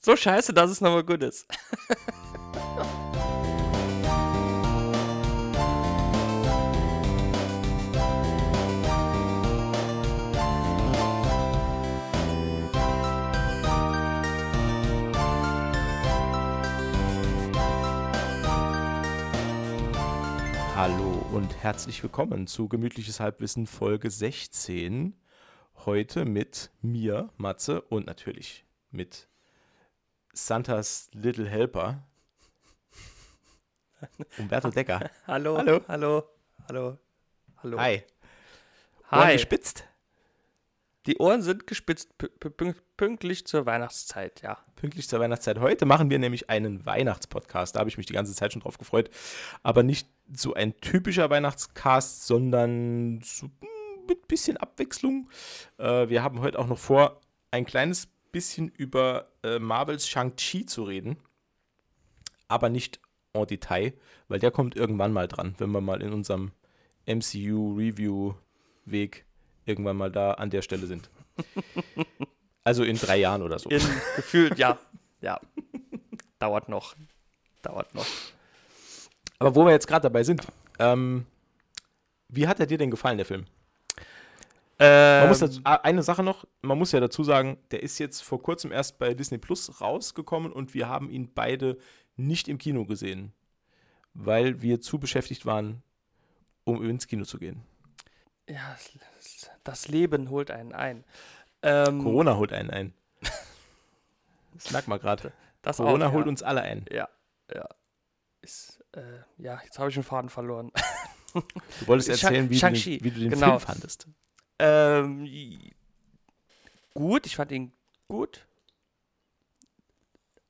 So scheiße, dass es nochmal gut ist. Hallo und herzlich willkommen zu Gemütliches Halbwissen Folge 16. Heute mit mir, Matze, und natürlich mit Santas Little Helper, Umberto Decker. Hallo, Hallo. hallo, hallo, hallo. Hi. Ohren Hi. gespitzt? Die Ohren sind gespitzt pü- pü- pünkt- pünktlich zur Weihnachtszeit, ja. Pünktlich zur Weihnachtszeit. Heute machen wir nämlich einen Weihnachtspodcast. Da habe ich mich die ganze Zeit schon drauf gefreut. Aber nicht so ein typischer Weihnachtscast, sondern so mm, mit bisschen Abwechslung. Äh, wir haben heute auch noch vor, ein kleines bisschen über äh, Marvels Shang-Chi zu reden. Aber nicht en Detail, weil der kommt irgendwann mal dran, wenn wir mal in unserem MCU-Review-Weg irgendwann mal da an der Stelle sind. Also in drei Jahren oder so. In gefühlt, ja, ja. Dauert noch. Dauert noch. Aber wo wir jetzt gerade dabei sind, ähm, wie hat er dir denn gefallen, der Film? Man Ähm, muss dazu, eine Sache noch, man muss ja dazu sagen, der ist jetzt vor kurzem erst bei Disney Plus rausgekommen und wir haben ihn beide nicht im Kino gesehen, weil wir zu beschäftigt waren, um ins Kino zu gehen. ja, das- Leben holt einen ein. Ähm, Corona holt einen ein. Das merkt man gerade. Corona auch, holt ja. uns alle ein. Ja, ja. Ist, äh, ja, jetzt habe ich den Faden verloren. Du wolltest erzählen, wie, du den, wie du den genau. Film fandest. Ähm, gut, ich fand ihn gut.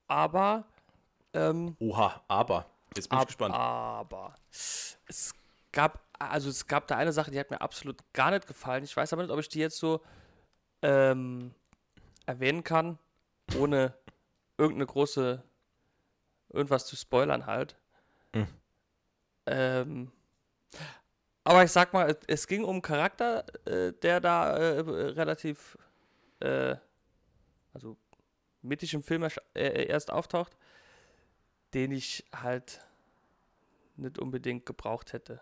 Aber, ähm, Oha, aber. Jetzt bin ich ab, gespannt. aber es gab, also es gab da eine Sache, die hat mir absolut gar nicht gefallen. Ich weiß aber nicht, ob ich die jetzt so ähm, erwähnen kann, ohne irgendeine große, irgendwas zu spoilern halt. Hm. Ähm, aber ich sag mal, es, ging um einen Charakter, äh, der da äh, relativ, äh, also mittig im Film äh, erst auftaucht, den ich halt nicht unbedingt gebraucht hätte.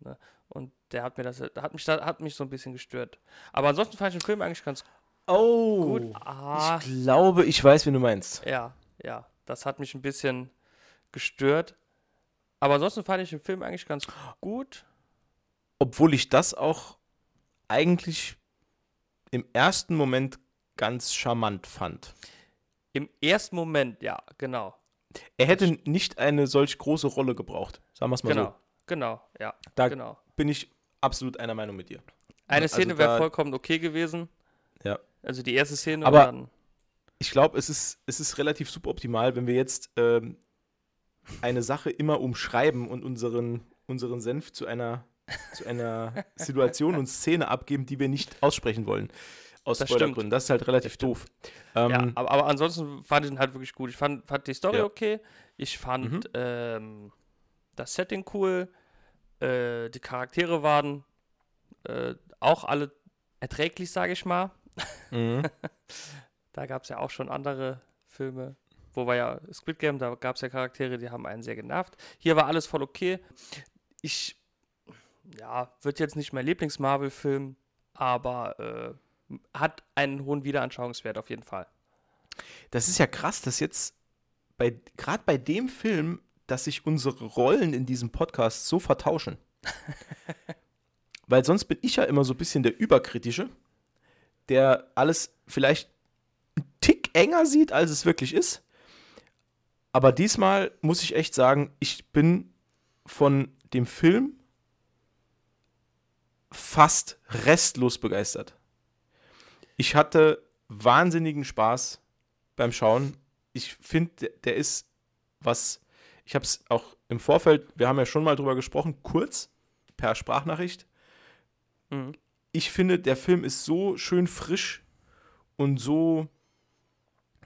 Ne? Und der hat mir das, hat mich, hat mich so ein bisschen gestört. Aber ansonsten fand ich den Film eigentlich ganz Oh, gut. Ah, ich glaube, ich weiß, wen du meinst. ja, ja, das hat mich ein bisschen gestört. Aber ansonsten fand ich den Film eigentlich ganz gut. Obwohl ich das auch eigentlich im ersten Moment ganz charmant fand. Im ersten Moment, ja, genau. Er hätte nicht eine solch große Rolle gebraucht. Sagen wir es mal Genau, so. genau, ja, Da genau. bin ich absolut einer Meinung mit dir. Eine also Szene wäre vollkommen okay gewesen. Ja. Also die erste Szene Aber- dann. Ich glaube, es ist, es ist relativ suboptimal, wenn wir jetzt ähm, eine Sache immer umschreiben und unseren, unseren Senf zu einer, zu einer Situation und Szene abgeben, die wir nicht aussprechen wollen. Aus Das Spoilergründen. Das ist halt relativ doof. Ähm, Ja, aber, aber ansonsten fand ich ihn halt wirklich gut. Ich fand, fand die Story Ja. okay. Ich fand Mhm. ähm, das Setting cool. Äh, die Charaktere waren äh, auch alle erträglich, sage ich mal. mhm. Da gab es ja auch schon andere Filme, wo war ja Squid Game, da gab es ja Charaktere, die haben einen sehr genervt. Hier war alles voll okay. Ich, ja, wird jetzt nicht mein Lieblings-Marvel-Film, aber äh, hat einen hohen Wiederanschauungswert auf jeden Fall. Das ist ja krass, dass jetzt bei gerade bei dem Film, dass sich unsere Rollen in diesem Podcast so vertauschen. Weil sonst bin ich ja immer so ein bisschen der Überkritische, der alles vielleicht einen Tick enger sieht, als es wirklich ist. Aber diesmal muss ich echt sagen, ich bin von dem Film fast restlos begeistert. Ich hatte wahnsinnigen Spaß beim Schauen. Ich finde, der, ist was. Ich habe es auch im Vorfeld, wir haben ja schon mal drüber gesprochen, kurz per Sprachnachricht. Mhm. Ich finde, der Film ist so schön frisch und so,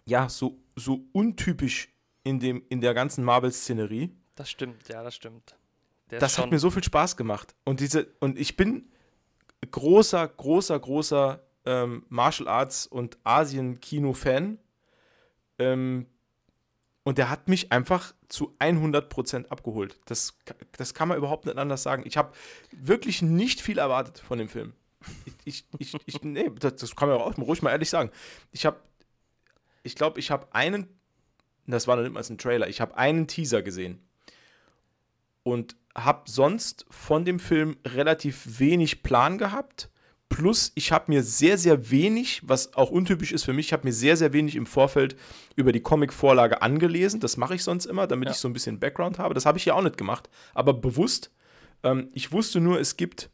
ja, so, so untypisch in, dem, in der ganzen Marvel-Szenerie. Das stimmt, ja, das stimmt. Der Das hat mir so viel Spaß gemacht. Und diese, und ich bin großer, großer, großer ähm, Martial Arts und Asien-Kino-Fan. Ähm, und der hat mich einfach zu 100% abgeholt. Das, das kann man überhaupt nicht anders sagen. Ich habe wirklich nicht viel erwartet von dem Film. Ich, ich, ich, ich nee, das, das kann man auch ruhig mal ehrlich sagen. Ich habe, ich glaube, ich habe einen, das war noch nicht mal ein Trailer, ich habe einen Teaser gesehen. Und habe sonst von dem Film relativ wenig Plan gehabt Plus, ich habe mir sehr, sehr wenig, was auch untypisch ist für mich, ich habe mir sehr, sehr wenig im Vorfeld über die Comic-Vorlage angelesen. Das mache ich sonst immer, damit ja. ich so ein bisschen Background habe. Das habe ich ja auch nicht gemacht, aber bewusst. Ähm, ich wusste nur, es gibt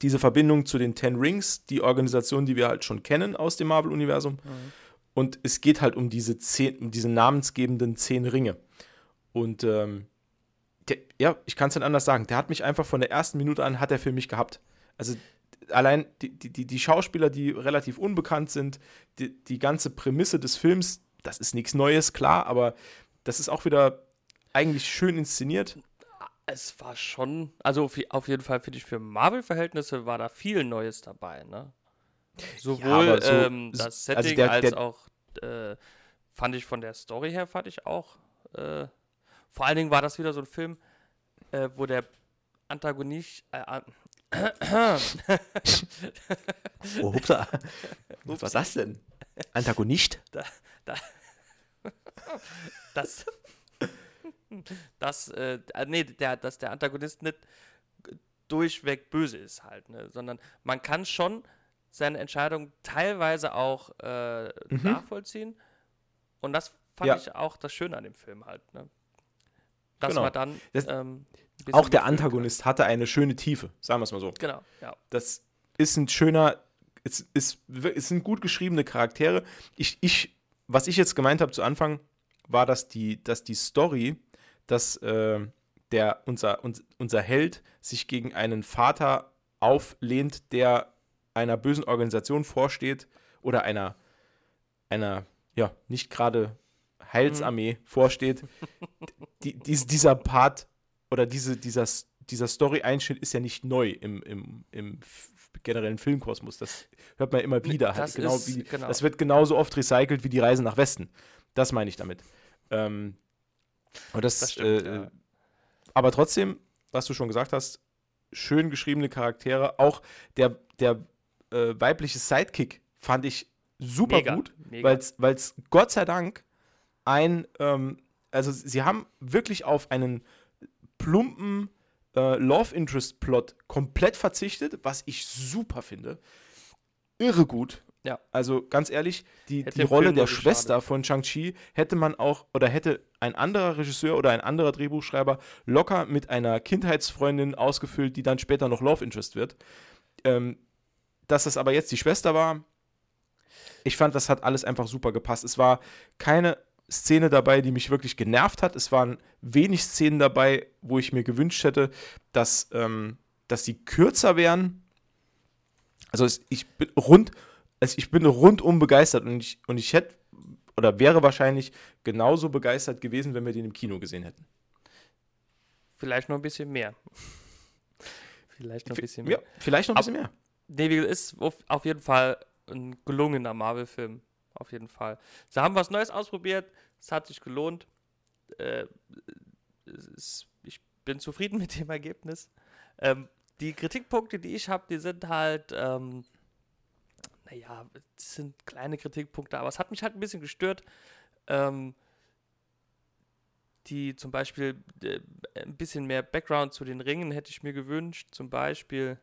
diese Verbindung zu den Ten Rings, die Organisation, die wir halt schon kennen aus dem Marvel-Universum. Mhm. Und es geht halt um diese, zehn, um diese namensgebenden zehn Ringe. Und ähm, der, ja, ich kann es nicht anders sagen. Der hat mich einfach von der ersten Minute an, hat er für mich gehabt. Also allein die, die, die Schauspieler, die relativ unbekannt sind, die, die ganze Prämisse des Films, das ist nichts Neues, klar, aber das ist auch wieder eigentlich schön inszeniert. Es war schon, also auf jeden Fall finde ich für Marvel-Verhältnisse war da viel Neues dabei, ne? Sowohl ja, so, ähm, das also Setting also der, als der, auch äh, fand ich von der Story her fand ich auch. Äh, vor allen Dingen war das wieder so ein Film, äh, wo der Antagonist, äh, oh, hupsa. Was war das denn? Antagonist? Da, da, das, das, äh, nee, der, dass der Antagonist nicht durchweg böse ist halt, ne? sondern man kann schon seine Entscheidung teilweise auch äh, mhm. nachvollziehen und das fand ja. ich auch das Schöne an dem Film halt, ne? Dass genau. man dann das, ähm, auch der Antagonist hatte eine schöne Tiefe, sagen wir es mal so. Genau, ja. Das ist ein schöner, es, ist, es sind gut geschriebene Charaktere. Ich, ich, was ich jetzt gemeint habe zu Anfang, war, dass die, dass die Story, dass äh, der, unser, uns, unser Held sich gegen einen Vater auflehnt, der einer bösen Organisation vorsteht oder einer, einer ja, nicht gerade Heilsarmee mhm. vorsteht. Die, die, dieser Part oder diese, dieser, dieser Story-Einschnitt ist ja nicht neu im, im, im generellen Filmkosmos. Das hört man immer wieder. Das, halt. genau ist, wie, genau. das wird genauso oft recycelt wie die Reise nach Westen. Das meine ich damit. Ähm, und das, das stimmt, äh, ja. Aber trotzdem, was du schon gesagt hast, schön geschriebene Charaktere. Auch der, der äh, weibliche Sidekick fand ich super mega, gut, weil es Gott sei Dank ein, ähm, also sie haben wirklich auf einen plumpen äh, Love Interest Plot komplett verzichtet, was ich super finde. Irre gut. Ja. Also ganz ehrlich, die, die Rolle der Schwester geschadet. von Shang-Chi hätte man auch oder hätte ein anderer Regisseur oder ein anderer Drehbuchschreiber locker mit einer Kindheitsfreundin ausgefüllt, die dann später noch Love Interest wird. Ähm, dass das aber jetzt die Schwester war, ich fand, das hat alles einfach super gepasst. Es war keine Szene dabei, die mich wirklich genervt hat. Es waren wenig Szenen dabei, wo ich mir gewünscht hätte, dass, ähm, dass sie kürzer wären. Also es, ich bin rund, also ich bin rundum begeistert und ich, und ich hätte oder wäre wahrscheinlich genauso begeistert gewesen, wenn wir den im Kino gesehen hätten. Vielleicht noch ein bisschen mehr. vielleicht noch ein bisschen mehr. Ja, vielleicht noch ein bisschen mehr. Nee, ist auf jeden Fall ein gelungener Marvel-Film auf jeden Fall. Sie haben was Neues ausprobiert, es hat sich gelohnt. Äh, ist, ich bin zufrieden mit dem Ergebnis. Ähm, die Kritikpunkte, die ich habe, die sind halt, ähm, naja, sind kleine Kritikpunkte, aber es hat mich halt ein bisschen gestört. Ähm, die zum Beispiel äh, ein bisschen mehr Background zu den Ringen hätte ich mir gewünscht, zum Beispiel.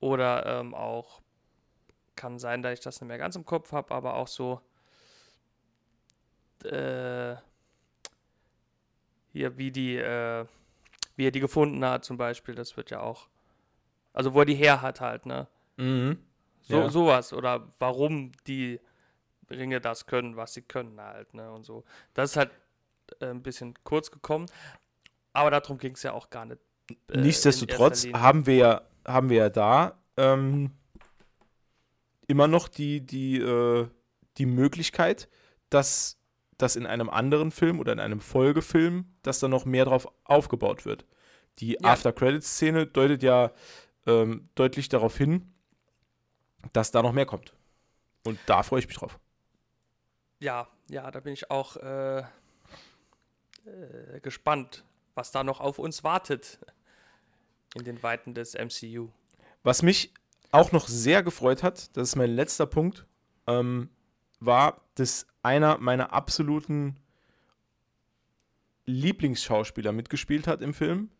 Oder ähm, auch kann sein, dass ich das nicht mehr ganz im Kopf habe, aber auch so äh, hier wie die äh, wie er die gefunden hat zum Beispiel, das wird ja auch also wo er die her hat halt, ne? Mhm. So, ja. Sowas oder warum die Ringe das können, was sie können halt, ne? Und so. Das ist halt äh, ein bisschen kurz gekommen, aber darum ging es ja auch gar nicht. Äh, Nichtsdestotrotz haben wir ja, haben wir ja da ähm, immer noch die, die, äh, die Möglichkeit, dass, dass in einem anderen Film oder in einem Folgefilm, dass da noch mehr drauf aufgebaut wird. Die ja. After-Credits-Szene deutet ja ähm, deutlich darauf hin, dass da noch mehr kommt. Und da freue ich mich drauf. ja, ja, da bin ich auch äh, äh, gespannt, was da noch auf uns wartet in den Weiten des MCU. Was mich auch noch sehr gefreut hat, das ist mein letzter Punkt, ähm, war, dass einer meiner absoluten Lieblingsschauspieler mitgespielt hat im Film.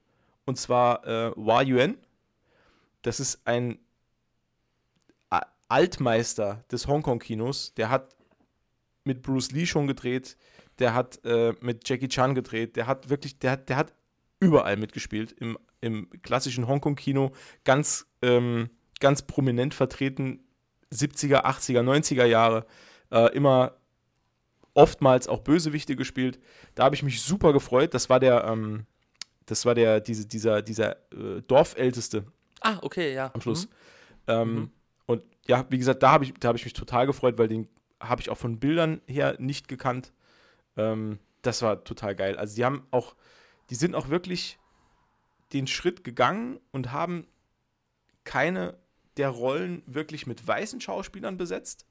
Und zwar äh, Yuan. Das ist ein Altmeister des Hongkong-Kinos. Der hat mit Bruce Lee schon gedreht. Der hat äh, mit Jackie Chan gedreht. Der hat wirklich, der hat, der hat überall mitgespielt im, im klassischen Hongkong-Kino. Ganz, ähm, ganz prominent vertreten. 70er, 80er, 90er Jahre. Äh, immer oftmals auch Bösewichte gespielt. Da habe ich mich super gefreut. Das war der, ähm, das war der, diese, dieser, dieser äh, Dorfälteste. Ah, okay, ja. Am Schluss. Mhm. Ähm, mhm. Und ja, wie gesagt, da habe ich, hab ich mich total gefreut, weil den habe ich auch von Bildern her nicht gekannt. Ähm, das war total geil. Also die haben auch, die sind auch wirklich den Schritt gegangen und haben keine der Rollen wirklich mit weißen Schauspielern besetzt.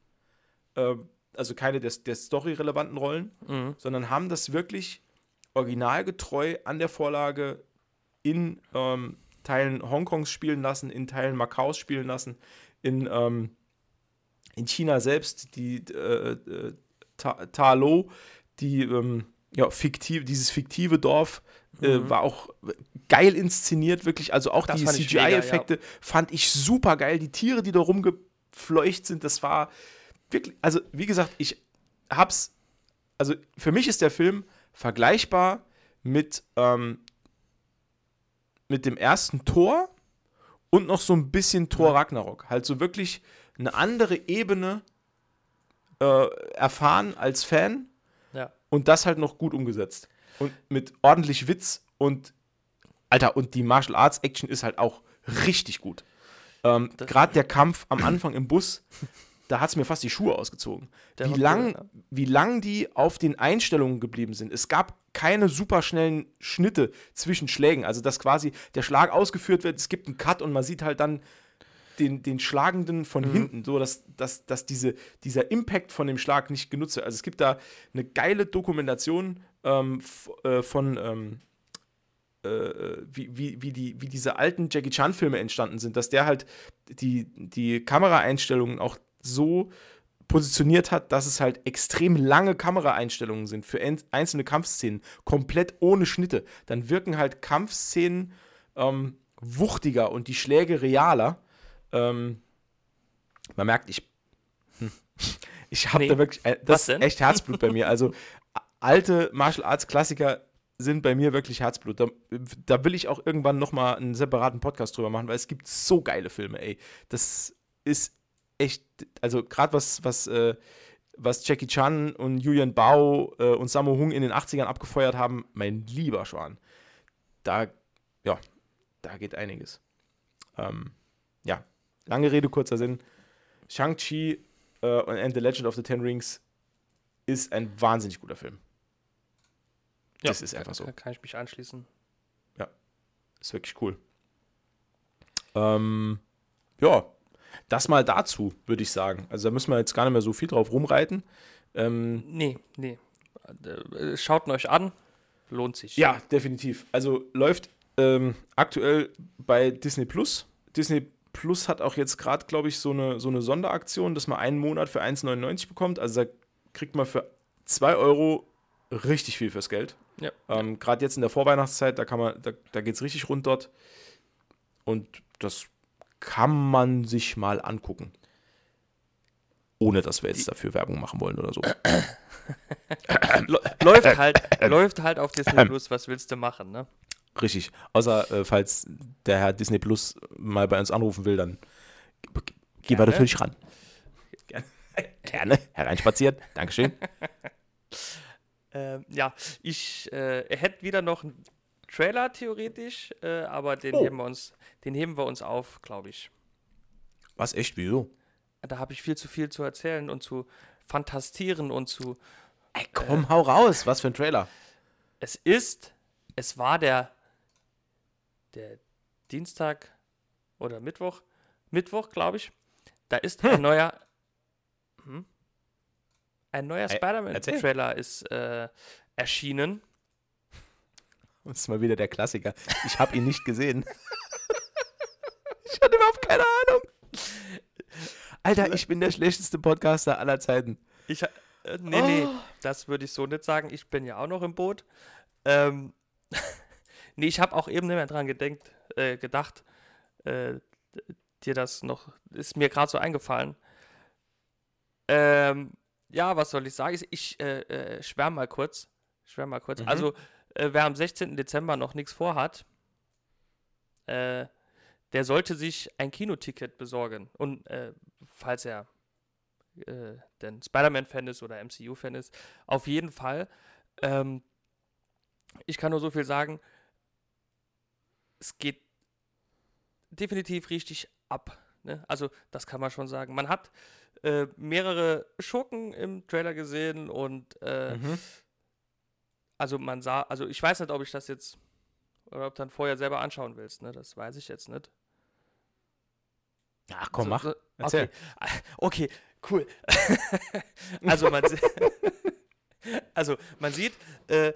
Ähm, also keine der, der story-relevanten Rollen, mhm. sondern haben das wirklich originalgetreu an der Vorlage in ähm, Teilen Hongkongs spielen lassen, in Teilen Makaus spielen lassen, in, ähm, in China selbst, die äh, äh, Ta, Ta Lo, die ähm, ja, fiktiv, dieses fiktive Dorf äh, mhm. war auch geil inszeniert, wirklich. Also auch das die CGI-Effekte ja. fand ich super geil. Die Tiere, die da rumgefleucht sind, das war wirklich, also wie gesagt, ich hab's, also für mich ist der Film vergleichbar mit, ähm, mit dem ersten Tor und noch so ein bisschen Tor Ragnarok. Halt so wirklich eine andere Ebene äh, erfahren als Fan. Und das halt noch gut umgesetzt. Und mit ordentlich Witz und Alter, und die Martial Arts Action ist halt auch richtig gut. Ähm, Gerade der Kampf am Anfang im Bus, da hat es mir fast die Schuhe ausgezogen. wie lang, cool, ja. wie lang die auf den Einstellungen geblieben sind. Es gab keine superschnellen Schnitte zwischen Schlägen. Also, dass quasi der Schlag ausgeführt wird, es gibt einen Cut und man sieht halt dann den, den Schlagenden von mhm. hinten, so dass, dass, dass diese, dieser Impact von dem Schlag nicht genutzt wird. Also, es gibt da eine geile Dokumentation ähm, äh, von. Ähm, äh, wie, wie, wie, die, wie diese alten Jackie Chan-Filme entstanden sind, dass der halt die, die Kameraeinstellungen auch so positioniert hat, dass es halt extrem lange Kameraeinstellungen sind für einzelne Kampfszenen, komplett ohne Schnitte. Dann wirken halt Kampfszenen ähm, wuchtiger und die Schläge realer. Ähm, man merkt, ich, hm, ich habe nee. da wirklich, äh, das ist echt Herzblut bei mir. Also alte Martial Arts Klassiker sind bei mir wirklich Herzblut. Da, da will ich auch irgendwann nochmal einen separaten Podcast drüber machen, weil es gibt so geile Filme, ey. Das ist echt, also gerade was, was, äh, was Jackie Chan und Julian Bao äh, und Sammo Hung in den 80ern abgefeuert haben, mein lieber Schwan. Da, ja, da geht einiges. Ähm, ja, lange Rede, kurzer Sinn. Shang-Chi äh, and the Legend of the Ten Rings ist ein wahnsinnig guter Film. Ja, das ist einfach so. Da kann ich mich anschließen. Ja, ist wirklich cool. Ähm, ja, das mal dazu, würde ich sagen. Also da müssen wir jetzt gar nicht mehr so viel drauf rumreiten. Ähm, nee, nee. Äh, schaut euch an, lohnt sich. Ja, definitiv. Also läuft ähm, aktuell bei Disney Plus. Disney Plus hat auch jetzt gerade, glaube ich, so eine, so eine Sonderaktion, dass man einen Monat für 1,99 bekommt. Also da kriegt man für 2 Euro richtig viel fürs Geld. Ja. Ähm, gerade jetzt in der Vorweihnachtszeit, da, da, da geht es richtig rund dort. Und das kann man sich mal angucken. Ohne dass wir jetzt dafür Werbung machen wollen oder so. läuft, halt, läuft halt auf Disney Plus, was willst du machen, ne? Richtig. Außer, äh, falls der Herr Disney Plus mal bei uns anrufen will, dann gehen wir natürlich ran. Gerne. Gerne. Hereinspaziert. Dankeschön. ähm, ja, ich äh, hätte wieder noch einen Trailer theoretisch, äh, aber den, oh. heben wir uns, den heben wir uns auf, glaube ich. Was, echt? Wieso? Da habe ich viel zu viel zu erzählen und zu fantastieren und zu. Ey, komm, äh, hau raus. Was für ein Trailer? Es ist, es war der, der Dienstag oder Mittwoch, Mittwoch, glaube ich. Da ist ein neuer. Hm? Ein neuer. Spider-Man-Trailer ist äh, erschienen. Das ist mal wieder der Klassiker. Ich habe ihn nicht gesehen. ich hatte überhaupt keine Ahnung. Alter, ich bin der schlechteste Podcaster aller Zeiten. Ich, äh, nee, nee, Oh. das würde ich so nicht sagen. Ich bin ja auch noch im Boot. Ähm, nee, ich habe auch eben nicht mehr dran gedenkt, äh, gedacht, äh, dir das noch, ist mir gerade so eingefallen. Ähm, ja, was soll ich sagen? Ich, äh, äh, schwärme mal kurz. Schwärme mal kurz. Mhm. Also, äh, wer am 16. Dezember noch nichts vorhat, äh, der sollte sich ein Kinoticket besorgen. Und falls er denn Spider-Man-Fan ist oder MCU-Fan ist, auf jeden Fall. Ähm, ich kann nur so viel sagen, es geht definitiv richtig ab. Ne? Also, das kann man schon sagen. Man hat äh, mehrere Schurken im Trailer gesehen und äh, Mhm. also man sah, also ich weiß nicht, ob ich das jetzt oder ob du dann vorher selber anschauen willst, ne? Das weiß ich jetzt nicht. Ach komm, So- mach. so-. Okay, okay cool. also, man also man sieht äh,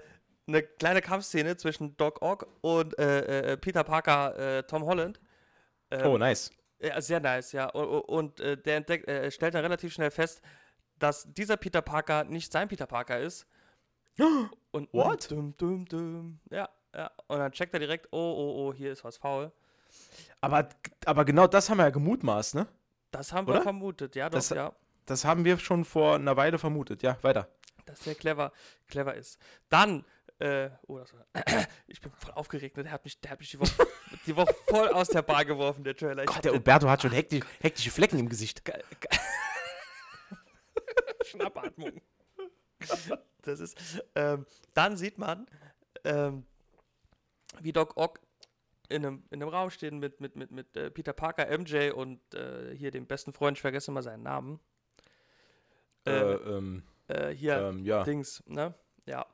eine kleine Kampfszene zwischen Doc Ock und äh, äh, Peter Parker, äh, Tom Holland. Ähm, Oh, nice. ja, sehr nice, ja. Und, und äh, der entdeckt, äh, stellt dann relativ schnell fest, dass dieser Peter Parker nicht sein Peter Parker ist. Und What? Dum, dum, dum. Ja, ja. Und dann checkt er direkt, oh, oh, oh, hier ist was faul. Aber, aber genau das haben wir ja gemutmaßt, ne? Das haben wir Oder? vermutet, ja, doch, Das- ja. Das haben wir schon vor einer Weile vermutet. Ja, weiter. dass der clever, clever ist. Dann, äh, oh, das war, ich bin voll aufgeregt, ne? der hat mich, der hat mich die Woche, die Woche voll aus der Bar geworfen, der Trailer. Gott, der Umberto hat schon hektisch, hektische Flecken im Gesicht. Ge- ge- Schnappatmung. Das ist, ähm, dann sieht man, ähm, wie Doc Ock in einem, in einem Raum stehen mit, mit, mit, mit äh, Peter Parker, MJ und äh, hier dem besten Freund, ich vergesse immer seinen Namen. Äh, Äh, ähm, äh, hier, ähm, ja. Dings, ne? Ja.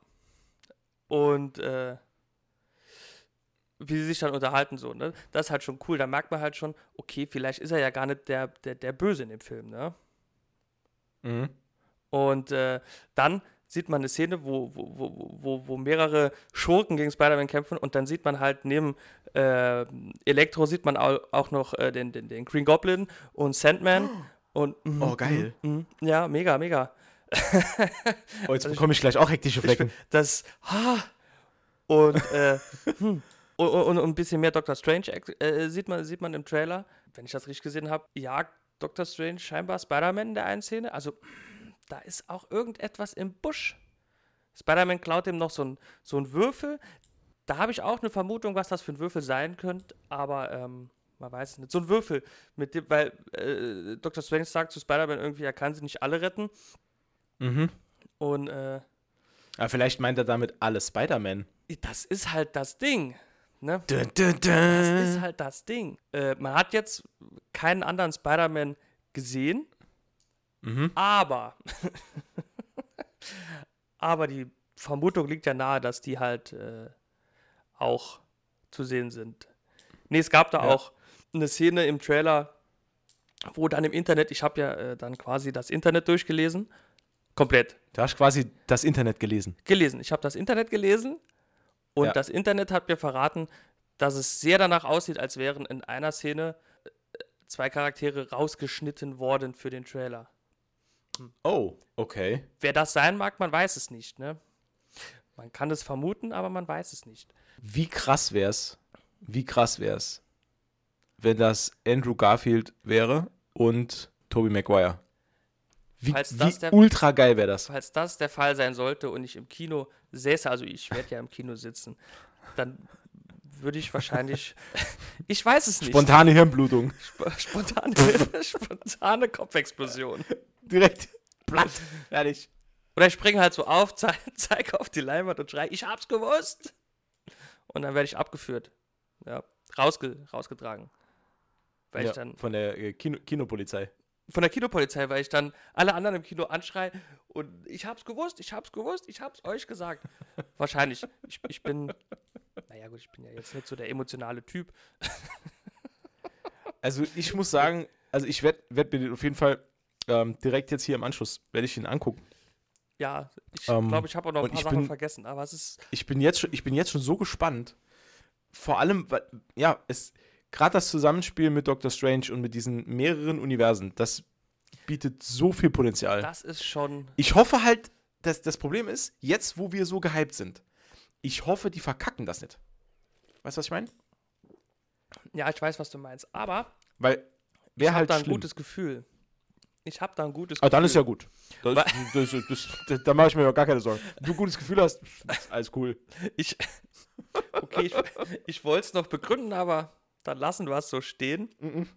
Und äh, wie sie sich dann unterhalten, so, ne? Das ist halt schon cool. Da merkt man halt schon, okay, vielleicht ist er ja gar nicht der, der, der Böse in dem Film, ne? Mhm. Und äh, dann sieht man eine Szene, wo, wo, wo, wo, wo mehrere Schurken gegen Spider-Man kämpfen und dann sieht man halt neben äh, Elektro sieht man au- auch noch äh, den, den, den Green Goblin und Sandman. Und, mhm, Oh, geil. mhm, mhm. ja, mega, mega. Oh, jetzt Also bekomme ich gleich auch hektische Flecken. das, ha, und, äh, hm, und, und, und ein bisschen mehr Doctor Strange äh, sieht, man, sieht man im Trailer. Wenn ich das richtig gesehen habe, jagt Doctor Strange scheinbar Spider-Man in der einen Szene. Also, da ist auch irgendetwas im Busch. Spider-Man klaut ihm noch so ein, so ein Würfel. Da habe ich auch eine Vermutung, was das für ein Würfel sein könnte, aber ähm, man weiß es nicht. So ein Würfel, mit dem, weil äh, Dr. Strange sagt zu Spider-Man irgendwie, er kann sie nicht alle retten. Mhm. Und äh, Aber vielleicht meint er damit alle Spider-Man. das ist halt das Ding. Ne? Dun, dun, Das dun. ist halt das Ding. Äh, man hat jetzt keinen anderen Spider-Man gesehen, Mhm. aber aber die Vermutung liegt ja nahe, dass die halt äh, auch zu sehen sind. Nee, es gab da Ja. auch eine Szene im Trailer, wo dann im Internet, ich habe ja äh, dann quasi das Internet durchgelesen, komplett Du hast quasi das Internet gelesen. gelesen. Ich habe das Internet gelesen und Ja. das Internet hat mir verraten, dass es sehr danach aussieht, als wären in einer Szene äh, zwei Charaktere rausgeschnitten worden für den Trailer. Oh, okay. Wer das sein mag, man weiß es nicht, ne? Man kann es vermuten, aber man weiß es nicht. Wie krass wär's, wie krass wär's, wenn das Andrew Garfield wäre und Tobey Maguire. Wie, Falls das wie der- ultra geil wäre das. Falls das der Fall sein sollte und ich im Kino säße, also ich werde ja im Kino sitzen, dann würde ich wahrscheinlich, ich weiß es nicht, Spontane Hirnblutung. Sp spontane, spontane Kopfexplosion. Direkt platt. Ehrlich. Oder ich springe halt so auf, zei zeige auf die Leinwand und schreie, ich hab's gewusst. Und dann werde ich abgeführt. Ja, rausge rausgetragen. Weil Ja, ich dann von der äh, Kino Kinopolizei. Von der Kinopolizei, weil ich dann alle anderen im Kino anschreie und ich hab's gewusst, ich hab's gewusst, ich hab's euch gesagt. Wahrscheinlich. Ich, ich bin, naja gut, ich bin ja jetzt nicht so der emotionale Typ. Also ich muss sagen, also ich werde werd mir den auf jeden Fall ähm, direkt jetzt hier im Anschluss, werde ich ihn angucken. Ja, ich Ähm, glaube, ich habe auch noch ein paar Sachen bin- vergessen, aber es ist. Ich bin jetzt schon, ich bin jetzt schon so gespannt. Vor allem, weil, ja, es gerade das Zusammenspiel mit Doctor Strange und mit diesen mehreren Universen, das bietet so viel Potenzial. Das ist schon. Ich hoffe halt, dass das Problem ist, jetzt wo wir so gehypt sind, ich hoffe, die verkacken das nicht. Weißt du, was ich meine? Ja, ich weiß, was du meinst. Aber Weil wäre habe halt da ein schlimm. gutes Gefühl. Ich habe da ein gutes Ah, Gefühl. dann ist ja gut. Das, das, das, das, da mache ich mir ja gar keine Sorgen. Wenn du ein gutes Gefühl hast, ist alles cool. Ich, okay, ich, ich wollte es noch begründen, aber dann lassen wir es so stehen. Mhm.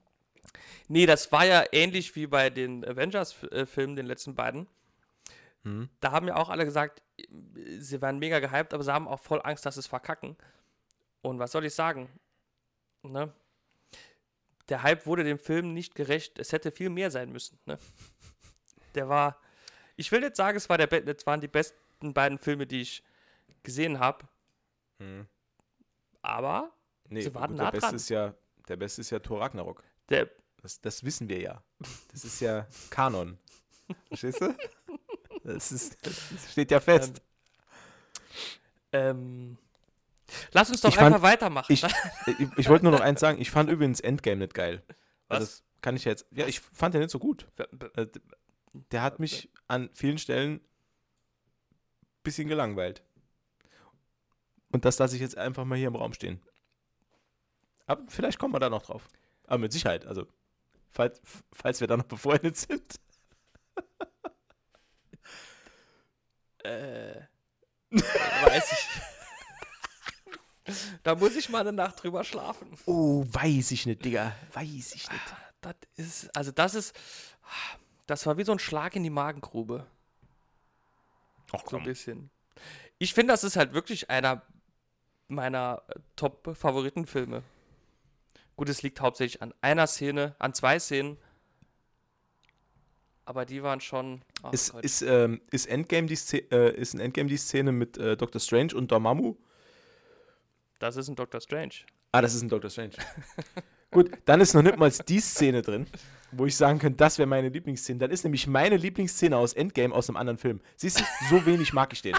Nee, das war ja ähnlich wie bei den Avengers-Filmen, den letzten beiden. Mhm. Da haben ja auch alle gesagt, sie waren mega gehypt, aber sie haben auch voll Angst, dass sie es verkacken. Und was soll ich sagen? Ne? Der Hype wurde dem Film nicht gerecht. Es hätte viel mehr sein müssen. Ne? Der war. Ich will nicht sagen, es, war der, be- waren die besten beiden Filme, die ich gesehen habe, Mhm. aber Nee, Sie waren gut, nah der, Beste ist ja, der Beste ist ja Thor Ragnarok. der, Das, das wissen wir ja. Das ist ja Kanon. Verstehst du? Das, ist, das steht ja fest. ähm, lass uns doch Ich fand- einfach weitermachen. Ich, ich, ich wollte nur noch eins sagen. Ich fand übrigens Endgame nicht geil. Was? Also das kann ich jetzt. Ja, ich fand den nicht so gut. Äh, Der hat mich an vielen Stellen ein bisschen gelangweilt. Und das lasse ich jetzt einfach mal hier im Raum stehen. Aber vielleicht kommen wir da noch drauf. Aber mit Sicherheit. Also, falls, falls wir da noch befreundet sind. äh, weiß ich. da muss ich mal eine Nacht drüber schlafen. Oh, weiß ich nicht, Digga. Weiß ich nicht. Das ist, also das ist, das war wie so ein Schlag in die Magengrube. Ach So ein bisschen. Ich finde, das ist halt wirklich einer meiner äh, Top-Favoritenfilme. Gut, es liegt hauptsächlich an einer Szene, an zwei Szenen. Aber die waren schon. ach Ist, Gott. ist, ähm, ist, Endgame die Szene, äh, ist in Endgame die Szene mit äh, Doctor Strange und Dormammu? das ist ein Doctor Strange. Ah, das ist ein Doctor Strange. Gut, dann ist noch nicht mal die Szene drin, wo ich sagen könnte, das wäre meine Lieblingsszene. Dann ist nämlich meine Lieblingsszene aus Endgame aus einem anderen Film. Siehst du, so wenig mag ich den.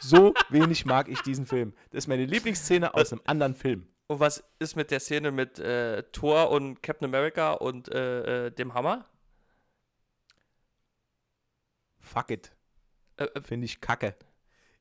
So wenig mag ich diesen Film. Das ist meine Lieblingsszene aus einem anderen Film. Und was ist mit der Szene mit äh, Thor und Captain America und äh, äh, dem Hammer? Fuck it. Äh, äh, Finde ich kacke.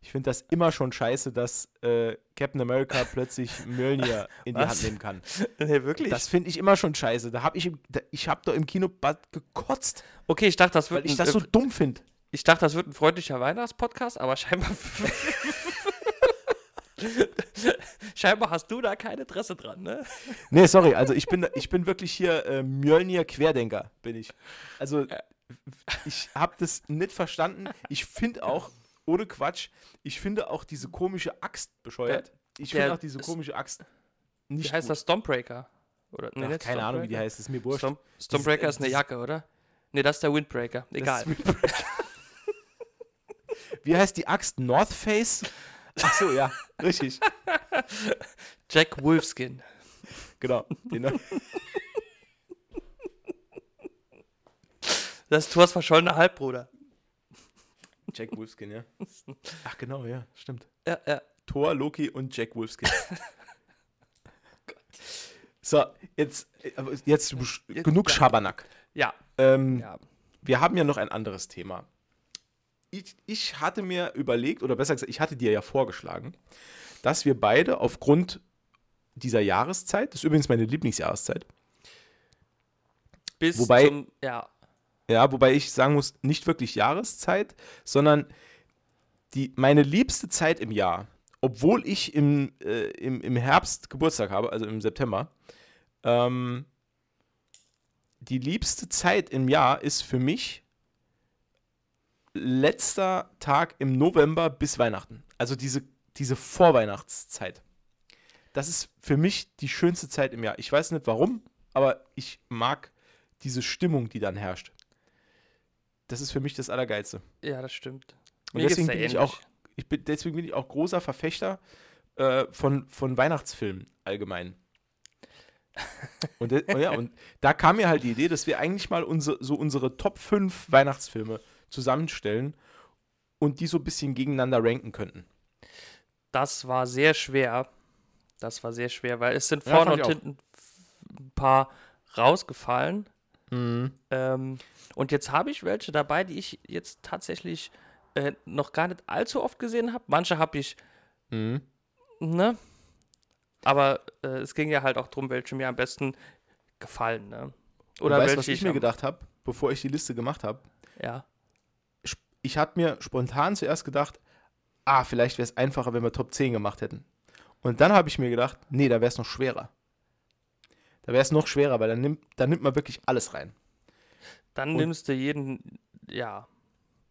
Ich finde das immer schon scheiße, dass äh, Captain America plötzlich Mjölnir in die Was? Hand nehmen kann. nee, wirklich? Das finde ich immer schon scheiße. Da habe ich, im- da, ich habe da im Kino bad gekotzt, okay, ich dachte, das wird weil ich ein, das so äh, dumm finde. ich dachte, das wird ein freundlicher Weihnachtspodcast, aber scheinbar. scheinbar hast du da kein Interesse dran, ne? Nee, sorry, also ich bin, ich bin wirklich hier äh, Mjölnir Querdenker, bin ich. Also ich habe das nicht verstanden. Ich finde auch, ohne Quatsch, ich finde auch diese komische Axt bescheuert. Ich finde auch diese ist- komische Axt Wie nicht heißt gut. das? Stormbreaker? Oder, nee, Ach, keine Ahnung, wie die heißt, ist mir wurscht. Storm, Stormbreaker Das- ist eine das- Jacke, oder? Nee, das ist der Windbreaker. Das Egal. ist- Wie heißt die Axt? North Face? Ach so, ja, richtig. Jack Wolfskin. Genau. Den, Das ist Thors verschollener Halbbruder. Jack Wolfskin, ja. Ach genau, ja, stimmt. Ja, ja. Thor, Loki und Jack Wolfskin. so, jetzt, äh, jetzt Jetzt- genug ja. Schabernack. Ja, Ähm, ja. Wir haben ja noch ein anderes Thema. Ich, ich hatte mir überlegt, oder besser gesagt, ich hatte dir ja vorgeschlagen, dass wir beide aufgrund dieser Jahreszeit, das ist übrigens meine Lieblingsjahreszeit, Bis Wobei- zum, ja, ja, wobei ich sagen muss, nicht wirklich Jahreszeit, sondern die, meine liebste Zeit im Jahr, obwohl ich im, äh, im, im Herbst Geburtstag habe, also im September, ähm, die liebste Zeit im Jahr ist für mich letzter Tag im November bis Weihnachten. Also diese, diese Vorweihnachtszeit. Das ist für mich die schönste Zeit im Jahr. Ich weiß nicht warum, aber ich mag diese Stimmung, die dann herrscht. Das ist für mich das Allergeilste. ja, das stimmt. Und Mir deswegen bin ich auch, ich bin, deswegen bin ich auch großer Verfechter äh, von, von Weihnachtsfilmen allgemein. Und, und ja, und da kam mir halt die Idee, dass wir eigentlich mal unsere, so unsere Top 5 Weihnachtsfilme zusammenstellen und die so ein bisschen gegeneinander ranken könnten. Das war sehr schwer. Das war sehr schwer, weil es sind Ja, vorne fand und ich hinten ein paar rausgefallen. Mhm. Ähm, und jetzt habe ich welche dabei, die ich jetzt tatsächlich äh, noch gar nicht allzu oft gesehen habe. Manche habe ich, Mhm. ne? Aber äh, es ging ja halt auch darum, welche mir am besten gefallen, ne? Oder weißt, welche was ich mir am- gedacht habe, bevor ich die Liste gemacht habe? Ja. Ich habe mir spontan zuerst gedacht, ah, vielleicht wäre es einfacher, wenn wir Top 10 gemacht hätten. Und dann habe ich mir gedacht, nee, da wäre es noch schwerer. Da wäre es noch schwerer, weil dann nimmt, dann nimmt man wirklich alles rein. Dann Und- nimmst du jeden, ja.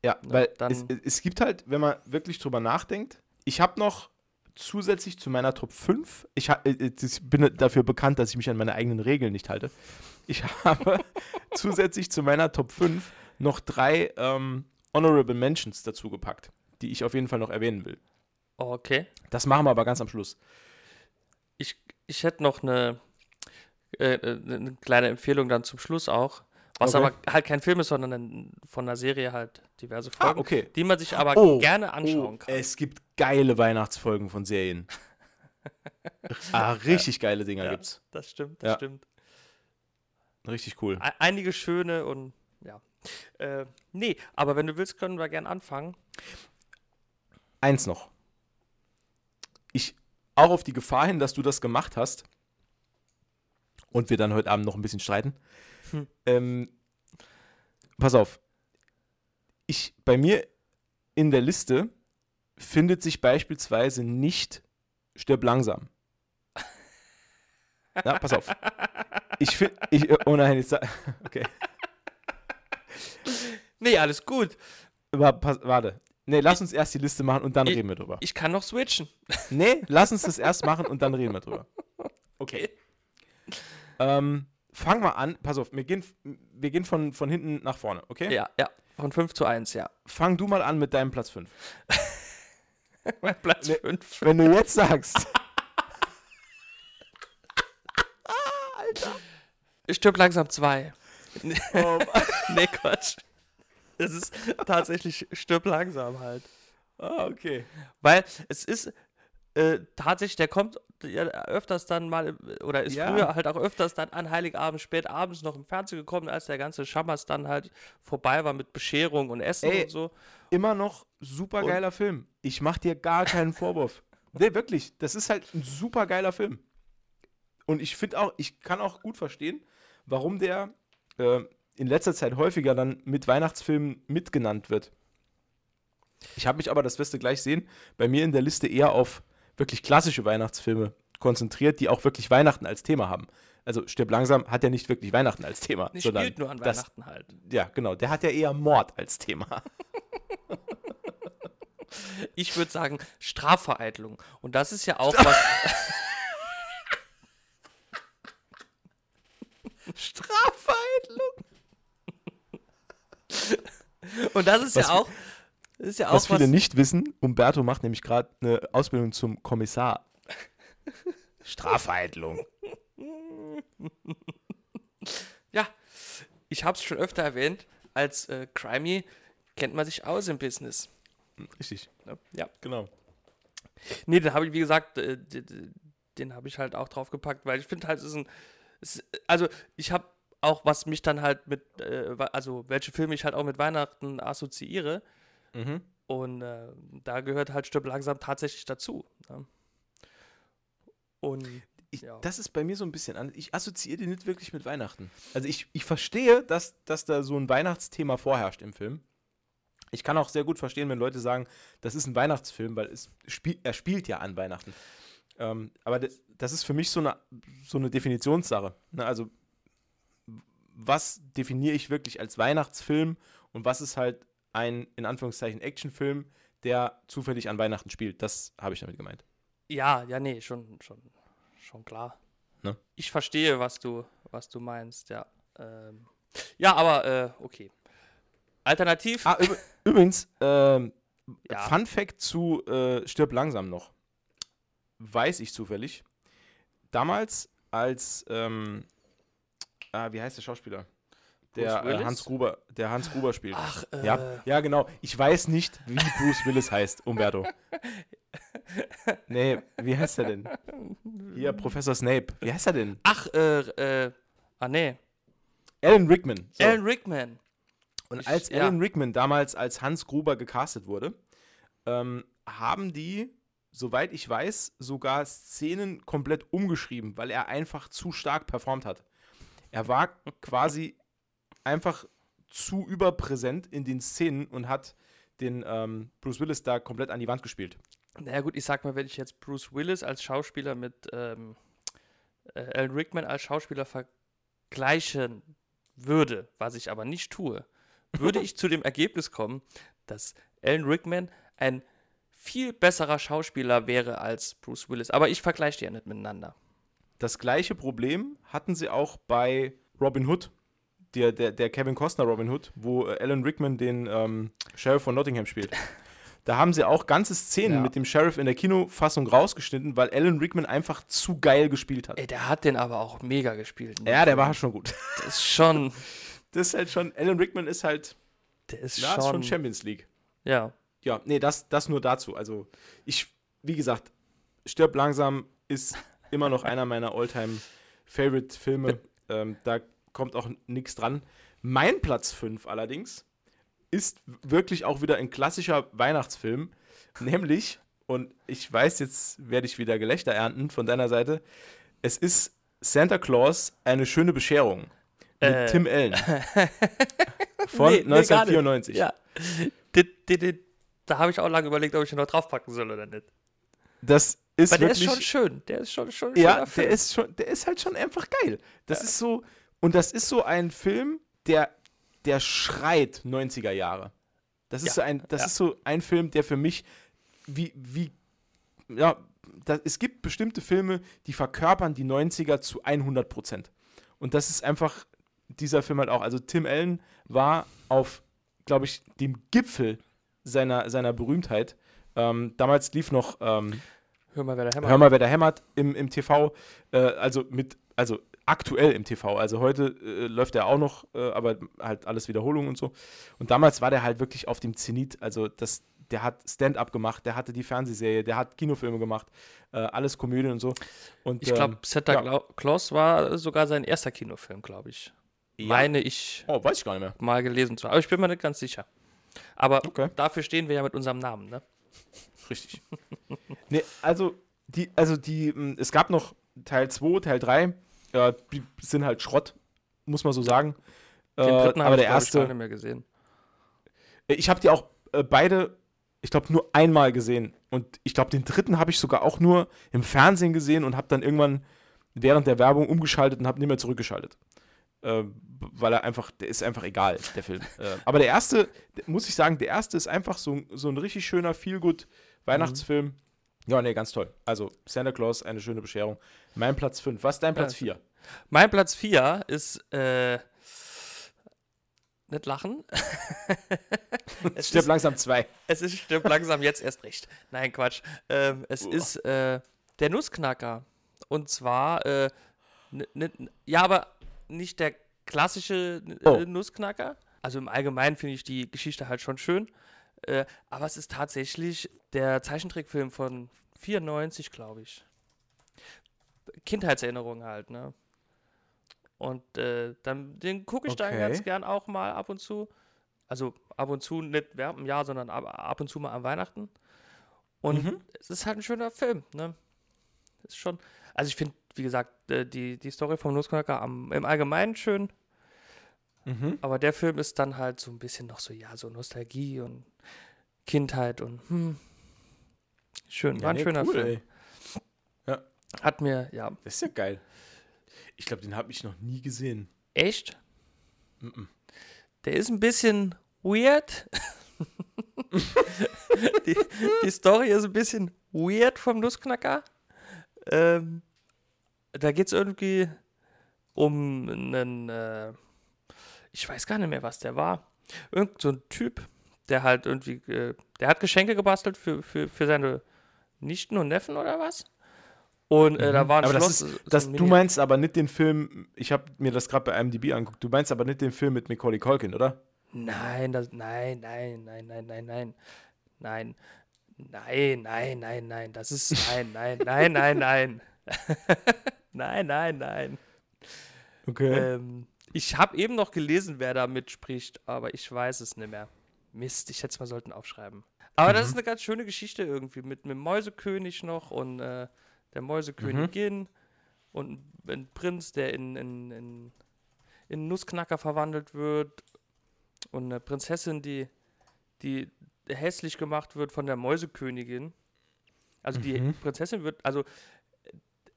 Ja, Ja, weil dann- es, es gibt halt, wenn man wirklich drüber nachdenkt, ich habe noch zusätzlich zu meiner Top 5, ich, äh, äh, ich bin dafür bekannt, dass ich mich an meine eigenen Regeln nicht halte. Ich habe zusätzlich zu meiner Top 5 noch drei ähm, Honorable Mentions dazu gepackt, die ich auf jeden Fall noch erwähnen will. Okay. Das machen wir aber ganz am Schluss. Ich, ich hätte noch eine, äh, äh, eine kleine Empfehlung dann zum Schluss auch. Was Okay. aber halt kein Film ist, sondern ein, von einer Serie halt diverse Ah, Folgen, okay. die man sich aber Oh, gerne anschauen Oh, kann. es gibt geile Weihnachtsfolgen von Serien. ah, richtig geile Dinger Ja. gibt's. Das stimmt, das Ja. stimmt. Richtig cool. Einige schöne und ja. Äh, nee, aber wenn du willst, können wir gern anfangen. Eins noch. Ich, auch auf die Gefahr hin, dass du das gemacht hast und wir dann heute Abend noch ein bisschen streiten. Hm. Ähm, pass auf. Ich, bei mir in der Liste findet sich beispielsweise nicht Stirb langsam. Na, pass auf. Ich finde, ich, oh nein, jetzt, okay. Nee, alles gut. Wa- pass, warte. Nee, lass uns erst die Liste machen und dann Ich- reden wir drüber. Ich kann noch switchen. Nee, lass uns das erst machen und dann reden wir drüber. Okay. Ähm, fangen wir an. Pass auf, wir gehen, wir gehen von, von hinten nach vorne, okay? Ja, ja. Von 5 zu 1, ja. Fang du mal an mit deinem Platz 5. Mein Platz Nee. 5. Wenn du jetzt sagst. Ich stirb langsam 2. Oh, nee, Quatsch. Das ist tatsächlich stirb langsam halt. ah, okay. Weil es ist äh, tatsächlich, der kommt ja öfters dann mal, oder ist Ja. früher halt auch öfters dann an Heiligabend spät abends noch im Fernsehen gekommen, als der ganze Schammers dann halt vorbei war mit Bescherung und Essen Ey. und so. Immer noch super geiler Film. Ich mach dir gar keinen Vorwurf. Nee, wirklich. Das ist halt ein super geiler Film. Und ich finde auch, ich kann auch gut verstehen, warum der äh, in letzter Zeit häufiger dann mit Weihnachtsfilmen mitgenannt wird. Ich habe mich aber, das wirst du gleich sehen, bei mir in der Liste eher auf wirklich klassische Weihnachtsfilme konzentriert, die auch wirklich Weihnachten als Thema haben. Also Stirb langsam hat ja nicht wirklich Weihnachten als Thema, Nee, sondern spielt nur an das, Weihnachten halt. ja genau, der hat ja eher Mord als Thema. Ich würde sagen Strafvereitlung. Und das ist ja auch was. Strafvereitlung. Und das ist Was ja auch. Das ist ja auch Was viele was. nicht wissen, Umberto macht nämlich gerade eine Ausbildung zum Kommissar. Strafvereitlung. Ja, ich habe es schon öfter erwähnt. Als äh, Crimey kennt man sich aus im Business. Richtig, Ne? Ja. genau. Nee, den habe ich, wie gesagt, äh, d- d- den habe ich halt auch draufgepackt, weil ich finde halt, es ist ein. Es, also, ich habe auch, was mich dann halt mit. Äh, also, welche Filme ich halt auch mit Weihnachten assoziiere. Mhm. Und äh, da gehört halt Stirb langsam tatsächlich dazu. Ne? Und Ich, Ja. Das ist bei mir so ein bisschen anders. Ich assoziiere den nicht wirklich mit Weihnachten. Also ich, ich verstehe, dass, dass da so ein Weihnachtsthema vorherrscht im Film. Ich kann auch sehr gut verstehen, wenn Leute sagen, das ist ein Weihnachtsfilm, weil es spiel, er spielt ja an Weihnachten. Ähm, aber das, das ist für mich so eine, so eine Definitionssache. Ne? Also was definiere ich wirklich als Weihnachtsfilm und was ist halt ein, in Anführungszeichen, Actionfilm, der zufällig an Weihnachten spielt. Das habe ich damit gemeint. ja, ja, nee, schon, schon, schon klar. Ne? Ich verstehe, was du, was du meinst, ja. Ähm, ja, aber äh, okay. Alternativ. Ah, üb übrigens, ähm, Ja. Fun Fact zu äh, Stirb langsam noch. Weiß ich zufällig. Damals, als, ähm, ah, wie heißt der Schauspieler? der äh? Hans Gruber, der Hans Gruber spielt. Ach, äh, Ja, ja, genau. Ich weiß nicht, wie Bruce Willis heißt, Umberto. Nee, wie heißt er denn? Hier, Professor Snape. Wie heißt er denn? ach, äh, äh, ah, nee. Alan Rickman. So. Alan Rickman. Und Ich- als ja. Alan Rickman damals als Hans Gruber gecastet wurde, ähm, haben die, soweit ich weiß, sogar Szenen komplett umgeschrieben, weil er einfach zu stark performt hat. Er war quasi einfach zu überpräsent in den Szenen und hat den ähm, Bruce Willis da komplett an die Wand gespielt. Naja gut, ich sag mal, wenn ich jetzt Bruce Willis als Schauspieler mit ähm, äh, Alan Rickman als Schauspieler vergleichen würde, was ich aber nicht tue, würde ich zu dem Ergebnis kommen, dass Alan Rickman ein viel besserer Schauspieler wäre als Bruce Willis. Aber ich vergleiche die ja nicht miteinander. Das gleiche Problem hatten sie auch bei Robin Hood, der, der, der Kevin Costner Robin Hood, wo äh, Alan Rickman den ähm, Sheriff von Nottingham spielt. Da haben sie auch ganze Szenen Ja. mit dem Sheriff in der Kinofassung rausgeschnitten, weil Alan Rickman einfach zu geil gespielt hat. Ey, der hat den aber auch mega gespielt. dem Ja, der war schon gut. Das ist schon. Das ist halt schon, Alan Rickman ist halt, Der ist ja, ist schon. schon Champions League. ja. Ja, nee, das, das nur dazu. Also, ich, wie gesagt, Stirb langsam ist immer noch einer meiner All-Time-Favorite-Filme. ähm, da kommt auch nichts dran. Mein Platz 5 allerdings ist wirklich auch wieder ein klassischer Weihnachtsfilm, nämlich, und ich weiß, jetzt werde ich wieder Gelächter ernten von deiner Seite, es ist Santa Claus, eine schöne Bescherung mit Äh. Tim Allen von Nee, nee, gar nicht. 1994. Ja. Die, die, die, da habe ich auch lange überlegt, ob ich ihn noch draufpacken soll oder nicht. Das ist Weil der wirklich ist schon schön. Der ist schon, schon Ja, der ist schon, der ist halt schon einfach geil. Das ist so, und das ist so ein Film, der, der schreit 90er Jahre. Das ist Ja, so ein, das ja. ist so ein Film, der für mich wie, wie, ja, da, es gibt bestimmte Filme, die verkörpern die 90er zu 100 Prozent. Und das ist einfach dieser Film halt auch. Also Tim Allen war auf, glaube ich, dem Gipfel seiner, seiner Berühmtheit. Ähm, damals lief noch ähm, Hör mal, wer der Hammer Hör mal, wer da hämmert im, im TV. Äh, also mit, also aktuell im TV. Also heute äh, läuft er auch noch, äh, aber halt alles Wiederholungen und so. Und damals war der halt wirklich auf dem Zenit. Also das, der hat Stand-up gemacht, der hatte die Fernsehserie, der hat Kinofilme gemacht, äh, alles Komödien und so. Und, Ich glaube, ähm, Santa ja. Clau- Claus war sogar sein erster Kinofilm, glaube ich. ja. Meine ich Oh, weiß ich gar nicht mehr. mal gelesen zu haben. Aber ich bin mir nicht ganz sicher. Aber Okay. dafür stehen wir ja mit unserem Namen, ne? Richtig. nee, also die, also die, mh, es gab noch Teil 2, Teil 3, äh, die sind halt Schrott, muss man so sagen. Den Äh, dritten aber habe der ich, nicht mehr gesehen. Ich habe die auch äh, beide, ich glaube, nur einmal gesehen. Und ich glaube, den dritten habe ich sogar auch nur im Fernsehen gesehen und habe dann irgendwann während der Werbung umgeschaltet und habe nicht mehr zurückgeschaltet. Äh, weil er einfach, der ist einfach egal, der Film. äh, aber der erste, muss ich sagen, der erste ist einfach so, so ein richtig schöner, Feelgood Weihnachtsfilm. Ja, nee, ganz toll. Also Santa Claus, eine schöne Bescherung. Mein Platz 5. Was ist dein Platz 4? Mein Platz 4 ist, äh, nicht lachen. es, Stirb ist, langsam 2. es ist stirb langsam jetzt erst recht. Nein, Quatsch. Ähm, es Uah. ist äh, der Nussknacker. Und zwar, äh, ja, aber nicht der klassische äh, Oh. Nussknacker. Also im Allgemeinen finde ich die Geschichte halt schon schön. Äh, aber es ist tatsächlich der Zeichentrickfilm von 94, glaube ich. Kindheitserinnerungen halt, ne? Und äh, dann, den gucke ich dann Okay. ganz gern auch mal ab und zu. Also ab und zu nicht während dem Jahr, sondern ab, ab und zu mal an Weihnachten. Und Mhm. es ist halt ein schöner Film, ne? Ist schon. Also ich finde, wie gesagt, äh, die, die Story vom Nussknacker am, im Allgemeinen schön, Mhm. aber der Film ist dann halt so ein bisschen noch so, ja, so Nostalgie und Kindheit und hm. Schön, war ein nee, schöner cool, Film. ey. Hat mir, ja, Das ist ja geil. Ich glaube, den habe ich noch nie gesehen. echt? Mhm. Der ist ein bisschen weird. die, die Story ist ein bisschen weird vom Nussknacker. Ähm, da geht es irgendwie um einen, äh, ich weiß gar nicht mehr, was der war. Irgend so ein Typ, der halt irgendwie, äh, der hat Geschenke gebastelt für, für, für seine Nichten und Neffen oder was. Und äh, da war ein aber Schloss. das ist, so das, ein du meinst aber nicht den Film, ich habe mir das gerade bei IMDb angeguckt, du meinst aber nicht den Film mit Macaulay Culkin, oder? Nein, das, nein, nein, nein, nein, nein, nein. Nein. Nein, nein, nein, nein. Das ist. Nein, nein, nein, nein, nein. nein, nein, nein. Okay. Ähm, ich habe eben noch gelesen, wer da mitspricht, aber ich weiß es nicht mehr. Mist, ich hätte es mal sollten aufschreiben. Aber das ist eine ganz schöne Geschichte irgendwie mit einem Mäusekönig noch und äh, der Mäusekönigin und ein Prinz, der in, in, in, in Nussknacker verwandelt wird und eine Prinzessin, die, die hässlich gemacht wird von der Mäusekönigin. Also die Mhm. Prinzessin wird, also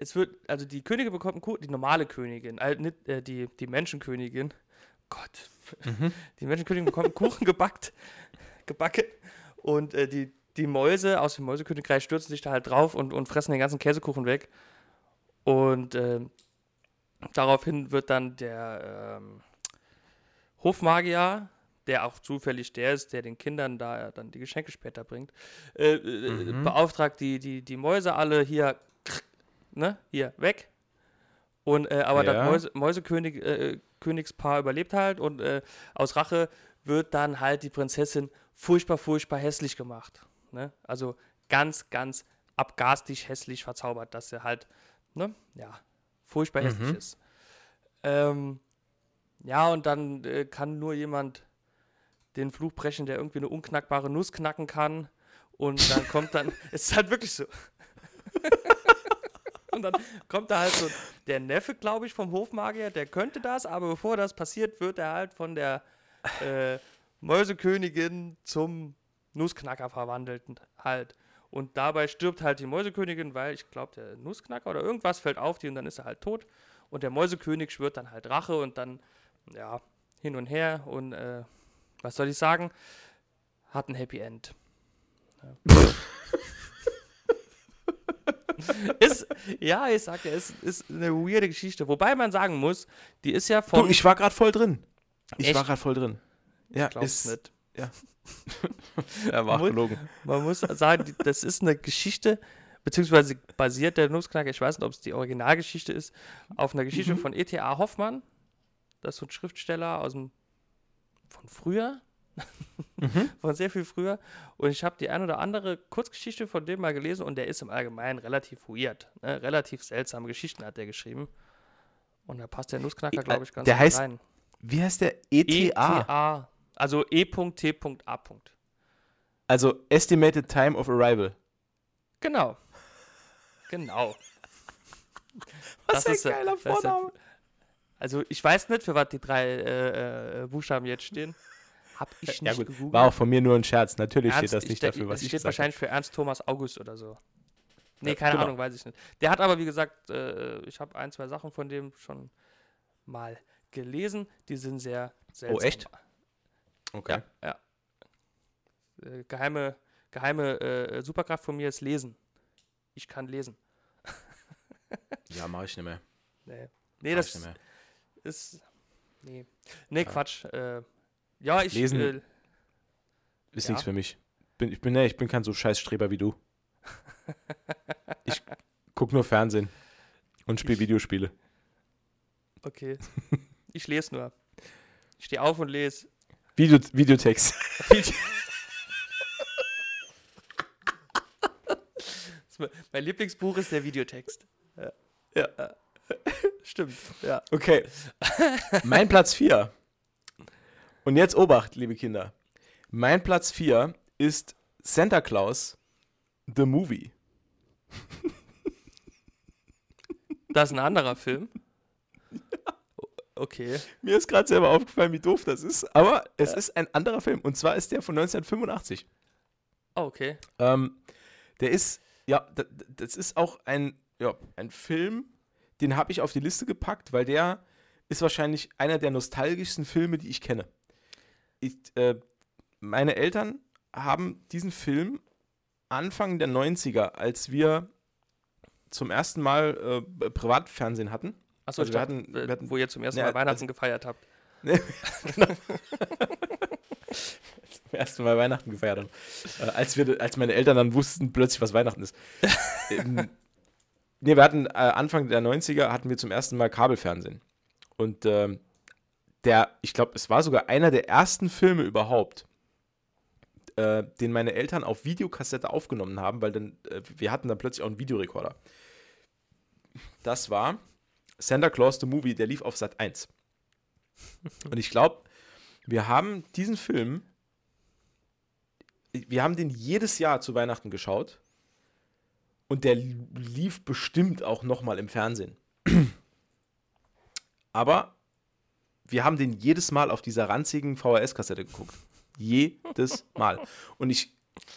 es wird, also die Königin bekommt einen Kuchen, die normale Königin, äh, nicht, äh, die, die Menschenkönigin. Gott, die Menschenkönigin bekommt einen Kuchen gebackt, gebacken und äh, die, die Mäuse aus dem Mäusekönigreich stürzen sich da halt drauf und, und fressen den ganzen Käsekuchen weg. Und ähm, daraufhin wird dann der ähm, Hofmagier, der auch zufällig der ist, der den Kindern da dann die Geschenke später bringt, äh, äh, Mhm. beauftragt die, die, die Mäuse alle hier, ne, hier weg. Und, äh, aber Ja. das Mäuse, Mäusekönig, äh, Königspaar überlebt halt und äh, aus Rache wird dann halt die Prinzessin furchtbar, furchtbar hässlich gemacht. Ne? Also ganz, ganz abgarstig hässlich verzaubert, dass er halt, ne, ja, furchtbar hässlich Mhm. ist. Ähm, ja, und dann äh, kann nur jemand den Fluch brechen, der irgendwie eine unknackbare Nuss knacken kann. Und dann kommt dann, es ist halt wirklich so. und dann kommt da halt so der Neffe, glaube ich, vom Hofmagier, der könnte das, aber bevor das passiert, wird er halt von der äh, Mäusekönigin zum Nussknacker verwandelt halt. Und dabei stirbt halt die Mäusekönigin, weil ich glaube, der Nussknacker oder irgendwas fällt auf die und dann ist er halt tot. Und der Mäusekönig schwört dann halt Rache und dann, ja, hin und her und äh, was soll ich sagen? Hat ein Happy End. Ja. ist, ja, ich sag ja, es ist eine weirde Geschichte. Wobei man sagen muss, die ist ja von. du, ich war gerade voll drin. Ich Echt? war gerade voll drin. Ja, glaub's ist, nicht. er war Muss- gelogen. Man muss sagen, das ist eine Geschichte, beziehungsweise basiert der Nussknacker, ich weiß nicht, ob es die Originalgeschichte ist, auf einer Geschichte von E.T.A. Hoffmann. Das ist so ein Schriftsteller aus dem von früher, von sehr viel früher. Und ich habe die ein oder andere Kurzgeschichte von dem mal gelesen und der ist im Allgemeinen relativ weird. Ne? Relativ seltsame Geschichten hat der geschrieben. Und da passt der Nussknacker, E- glaube ich, ganz der gut heißt rein. Wie heißt der? ETA. ETA. Also E.T.A. Also Estimated Time of Arrival. Genau. Genau. Was Das ein ist, äh, geiler äh, Vorname. Also ich weiß nicht, für was die drei äh, äh, Buchstaben jetzt stehen. Hab ich nicht Ja gut, gegoogelt. war auch von mir nur ein Scherz. Natürlich Ernst, steht das ich nicht dafür, was ich steht wahrscheinlich für Ernst Thomas August oder so. Nee, Ja, keine genau. Ahnung, weiß ich nicht. Der hat aber, wie gesagt, äh, ich habe ein, zwei Sachen von dem schon mal gelesen. Die sind sehr seltsam. Oh, echt? Okay. Ja, ja. Äh, geheime geheime äh, Superkraft von mir ist Lesen. Ich kann lesen. Ja, mache ich nicht mehr. Nee, nee Mach das ist. Nee. Nee, Quatsch. Äh, ja, ich. Lesen- Äh, Ist Ja. nichts für mich. Bin, ich, bin, nee, ich bin kein so scheiß Streber wie du. Ich guck nur Fernsehen und spiele Videospiele. okay. ich lese nur. Ich stehe auf und lese. Video, Videotext. Mein Lieblingsbuch ist der Videotext. Ja. Ja. Stimmt. Ja. Okay. mein Platz 4. Und jetzt Obacht, liebe Kinder. Mein Platz 4 ist Santa Claus, The Movie. Das ist ein anderer Film. Okay. Mir ist gerade selber aufgefallen, wie doof das ist. Aber es ist ein anderer Film. Und zwar ist der von 1985. Oh, okay. Ähm, der ist, ja, das ist auch ein, ja, ein Film, den habe ich auf die Liste gepackt, weil der ist wahrscheinlich einer der nostalgischsten Filme, die ich kenne. Ich, äh, meine Eltern haben diesen Film Anfang der 90er, als wir zum ersten Mal äh, Privatfernsehen hatten. Achso, Also wir hatten- wir äh, hatten- wo ihr zum ersten Ja, Mal Weihnachten gefeiert habt. Zum ersten Mal Weihnachten gefeiert haben. Äh, als, wir, als meine Eltern dann wussten plötzlich, was Weihnachten ist. ähm, nee, wir hatten äh, Anfang der 90er hatten wir zum ersten Mal Kabelfernsehen. Und ähm, der, ich glaube, es war sogar einer der ersten Filme überhaupt, äh, den meine Eltern auf Videokassette aufgenommen haben, weil dann, äh, wir hatten dann plötzlich auch einen Videorekorder. Das war Santa Claus the Movie, der lief auf Sat 1. Und ich glaube, wir haben diesen Film, wir haben den jedes Jahr zu Weihnachten geschaut und der lief bestimmt auch nochmal im Fernsehen. Aber wir haben den jedes Mal auf dieser ranzigen VHS-Kassette geguckt. Jedes Mal. Und ich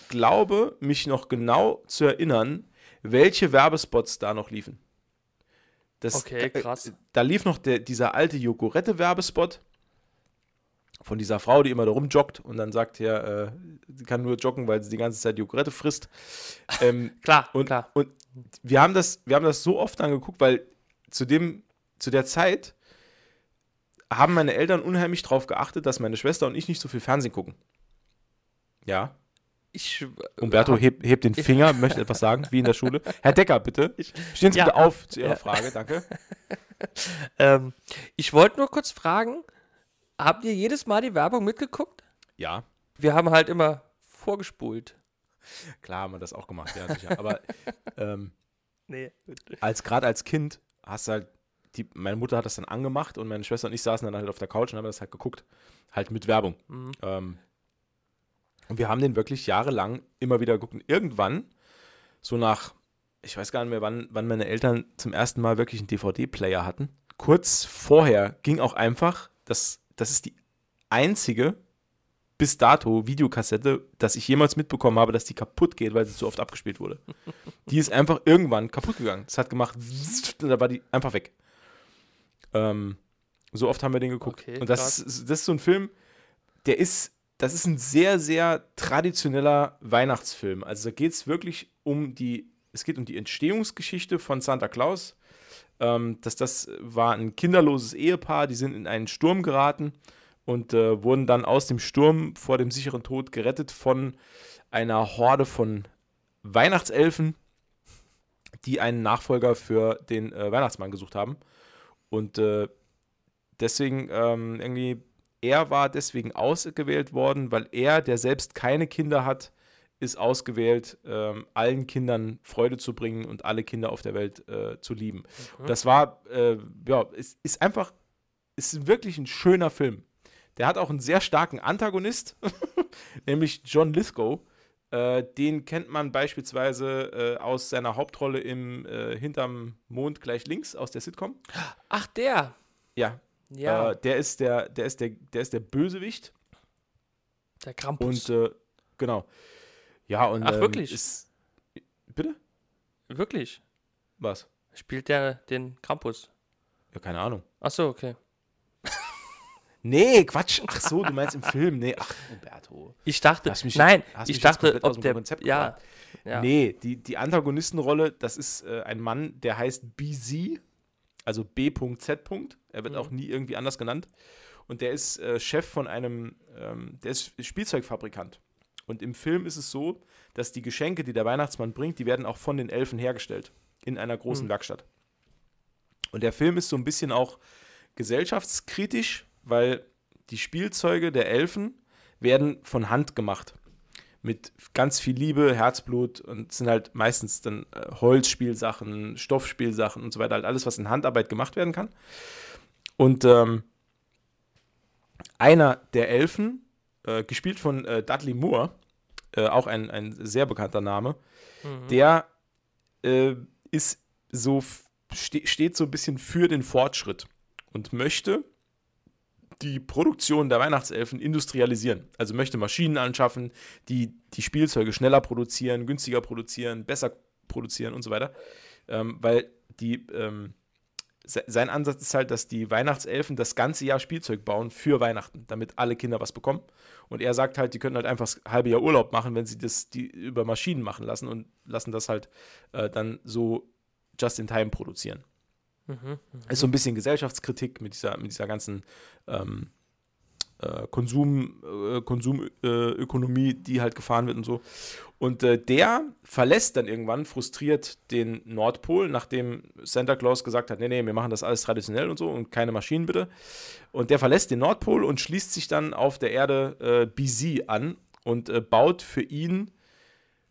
glaube, mich noch genau zu erinnern, welche Werbespots da noch liefen. Das, Okay, krass. Äh, da lief noch der, dieser alte Jogurette-Werbespot von dieser Frau, die immer da rumjoggt und dann sagt ja, äh, sie kann nur joggen, weil sie die ganze Zeit Jogurette frisst. Ähm, Klar, und, klar. und wir haben das, wir haben das so oft angeguckt, weil zu dem, zu der Zeit haben meine Eltern unheimlich darauf geachtet, dass meine Schwester und ich nicht so viel Fernsehen gucken. Ja. Ich, äh, Umberto hab- hebt, hebt den Finger, möchte etwas sagen, wie in der Schule. Herr Decker, bitte. Stehen Sie Ja. bitte auf zu Ihrer Ja. Frage, danke. ähm, ich wollte nur kurz fragen, habt ihr jedes Mal die Werbung mitgeguckt? Ja, Wir haben halt immer vorgespult. klar haben wir das auch gemacht, ja, sicher. Aber ähm, Nee. als gerade als Kind hast du halt, die, meine Mutter hat das dann angemacht und meine Schwester und ich saßen dann halt auf der Couch und haben das halt geguckt. Halt mit Werbung. Mhm. Ähm, und wir haben den wirklich jahrelang immer wieder geguckt. Und irgendwann, so nach, ich weiß gar nicht mehr, wann, wann meine Eltern zum ersten Mal wirklich einen DVD-Player hatten. Kurz vorher ging auch einfach, das, das ist die einzige bis dato Videokassette, dass ich jemals mitbekommen habe, dass die kaputt geht, weil sie zu oft abgespielt wurde. Die ist einfach irgendwann kaputt gegangen. Das hat gemacht, und da war die einfach weg. Ähm, so oft haben wir den geguckt. Okay, und das ist, das ist so ein Film, der ist, das ist ein sehr, sehr traditioneller Weihnachtsfilm. Also da geht es wirklich um die, es geht um die Entstehungsgeschichte von Santa Claus. Ähm, dass das war ein kinderloses Ehepaar, die sind in einen Sturm geraten und äh, wurden dann aus dem Sturm vor dem sicheren Tod gerettet von einer Horde von Weihnachtselfen, die einen Nachfolger für den äh, Weihnachtsmann gesucht haben. Und äh, deswegen ähm, irgendwie, er war deswegen ausgewählt worden, weil er, der selbst keine Kinder hat, ist ausgewählt, ähm, allen Kindern Freude zu bringen und alle Kinder auf der Welt äh, zu lieben. Mhm. Das war, äh, ja, es ist einfach, es ist wirklich ein schöner Film. Der hat auch einen sehr starken Antagonist, nämlich John Lithgow. Äh, den kennt man beispielsweise äh, aus seiner Hauptrolle im äh, Hinterm Mond gleich links aus der Sitcom. Ach, der. Ja, Ja, äh, der ist der, der ist der, der ist der Bösewicht. der Krampus. Und äh, genau. Ja, und Ach, ähm, wirklich? Ist, bitte? Wirklich? Was? Spielt der den Krampus? Ja, keine Ahnung. Ach so, okay. Nee, Quatsch. Ach so, du meinst im Film. Nee, ach, Umberto. Ich dachte, Hast mich nein, ich dachte, ob der, Konzept ja, ja. Nee, die, die Antagonistenrolle, das ist äh, ein Mann, der heißt BZ, also B.Z. Er wird Mhm. auch nie irgendwie anders genannt. Und der ist äh, Chef von einem, ähm, der ist Spielzeugfabrikant. Und im Film ist es so, dass die Geschenke, die der Weihnachtsmann bringt, die werden auch von den Elfen hergestellt. In einer großen Mhm. Werkstatt. Und der Film ist so ein bisschen auch gesellschaftskritisch, weil die Spielzeuge der Elfen werden von Hand gemacht. Mit ganz viel Liebe, Herzblut und sind halt meistens dann äh, Holzspielsachen, Stoffspielsachen und so weiter, halt alles, was in Handarbeit gemacht werden kann. Und ähm, einer der Elfen, äh, gespielt von äh, Dudley Moore, äh, auch ein, ein sehr bekannter Name, Mhm. der äh, ist so, ste steht so ein bisschen für den Fortschritt und möchte die Produktion der Weihnachtselfen industrialisieren. Also möchte Maschinen anschaffen, die die Spielzeuge schneller produzieren, günstiger produzieren, besser produzieren und so weiter. Ähm, weil die, ähm, se sein Ansatz ist halt, dass die Weihnachtselfen das ganze Jahr Spielzeug bauen für Weihnachten, damit alle Kinder was bekommen. Und er sagt halt, die können halt einfach das halbe Jahr Urlaub machen, wenn sie das die über Maschinen machen lassen und lassen das halt äh, dann so just in time produzieren. Mhm. Ist so ein bisschen Gesellschaftskritik mit dieser, mit dieser ganzen ähm, äh, Konsum, äh, Konsumökonomie, die halt gefahren wird und so. Und äh, der verlässt dann irgendwann frustriert den Nordpol, nachdem Santa Claus gesagt hat, nee, nee, wir machen das alles traditionell und so und keine Maschinen bitte. Und der verlässt den Nordpol und schließt sich dann auf der Erde äh, BZ an und äh, baut für ihn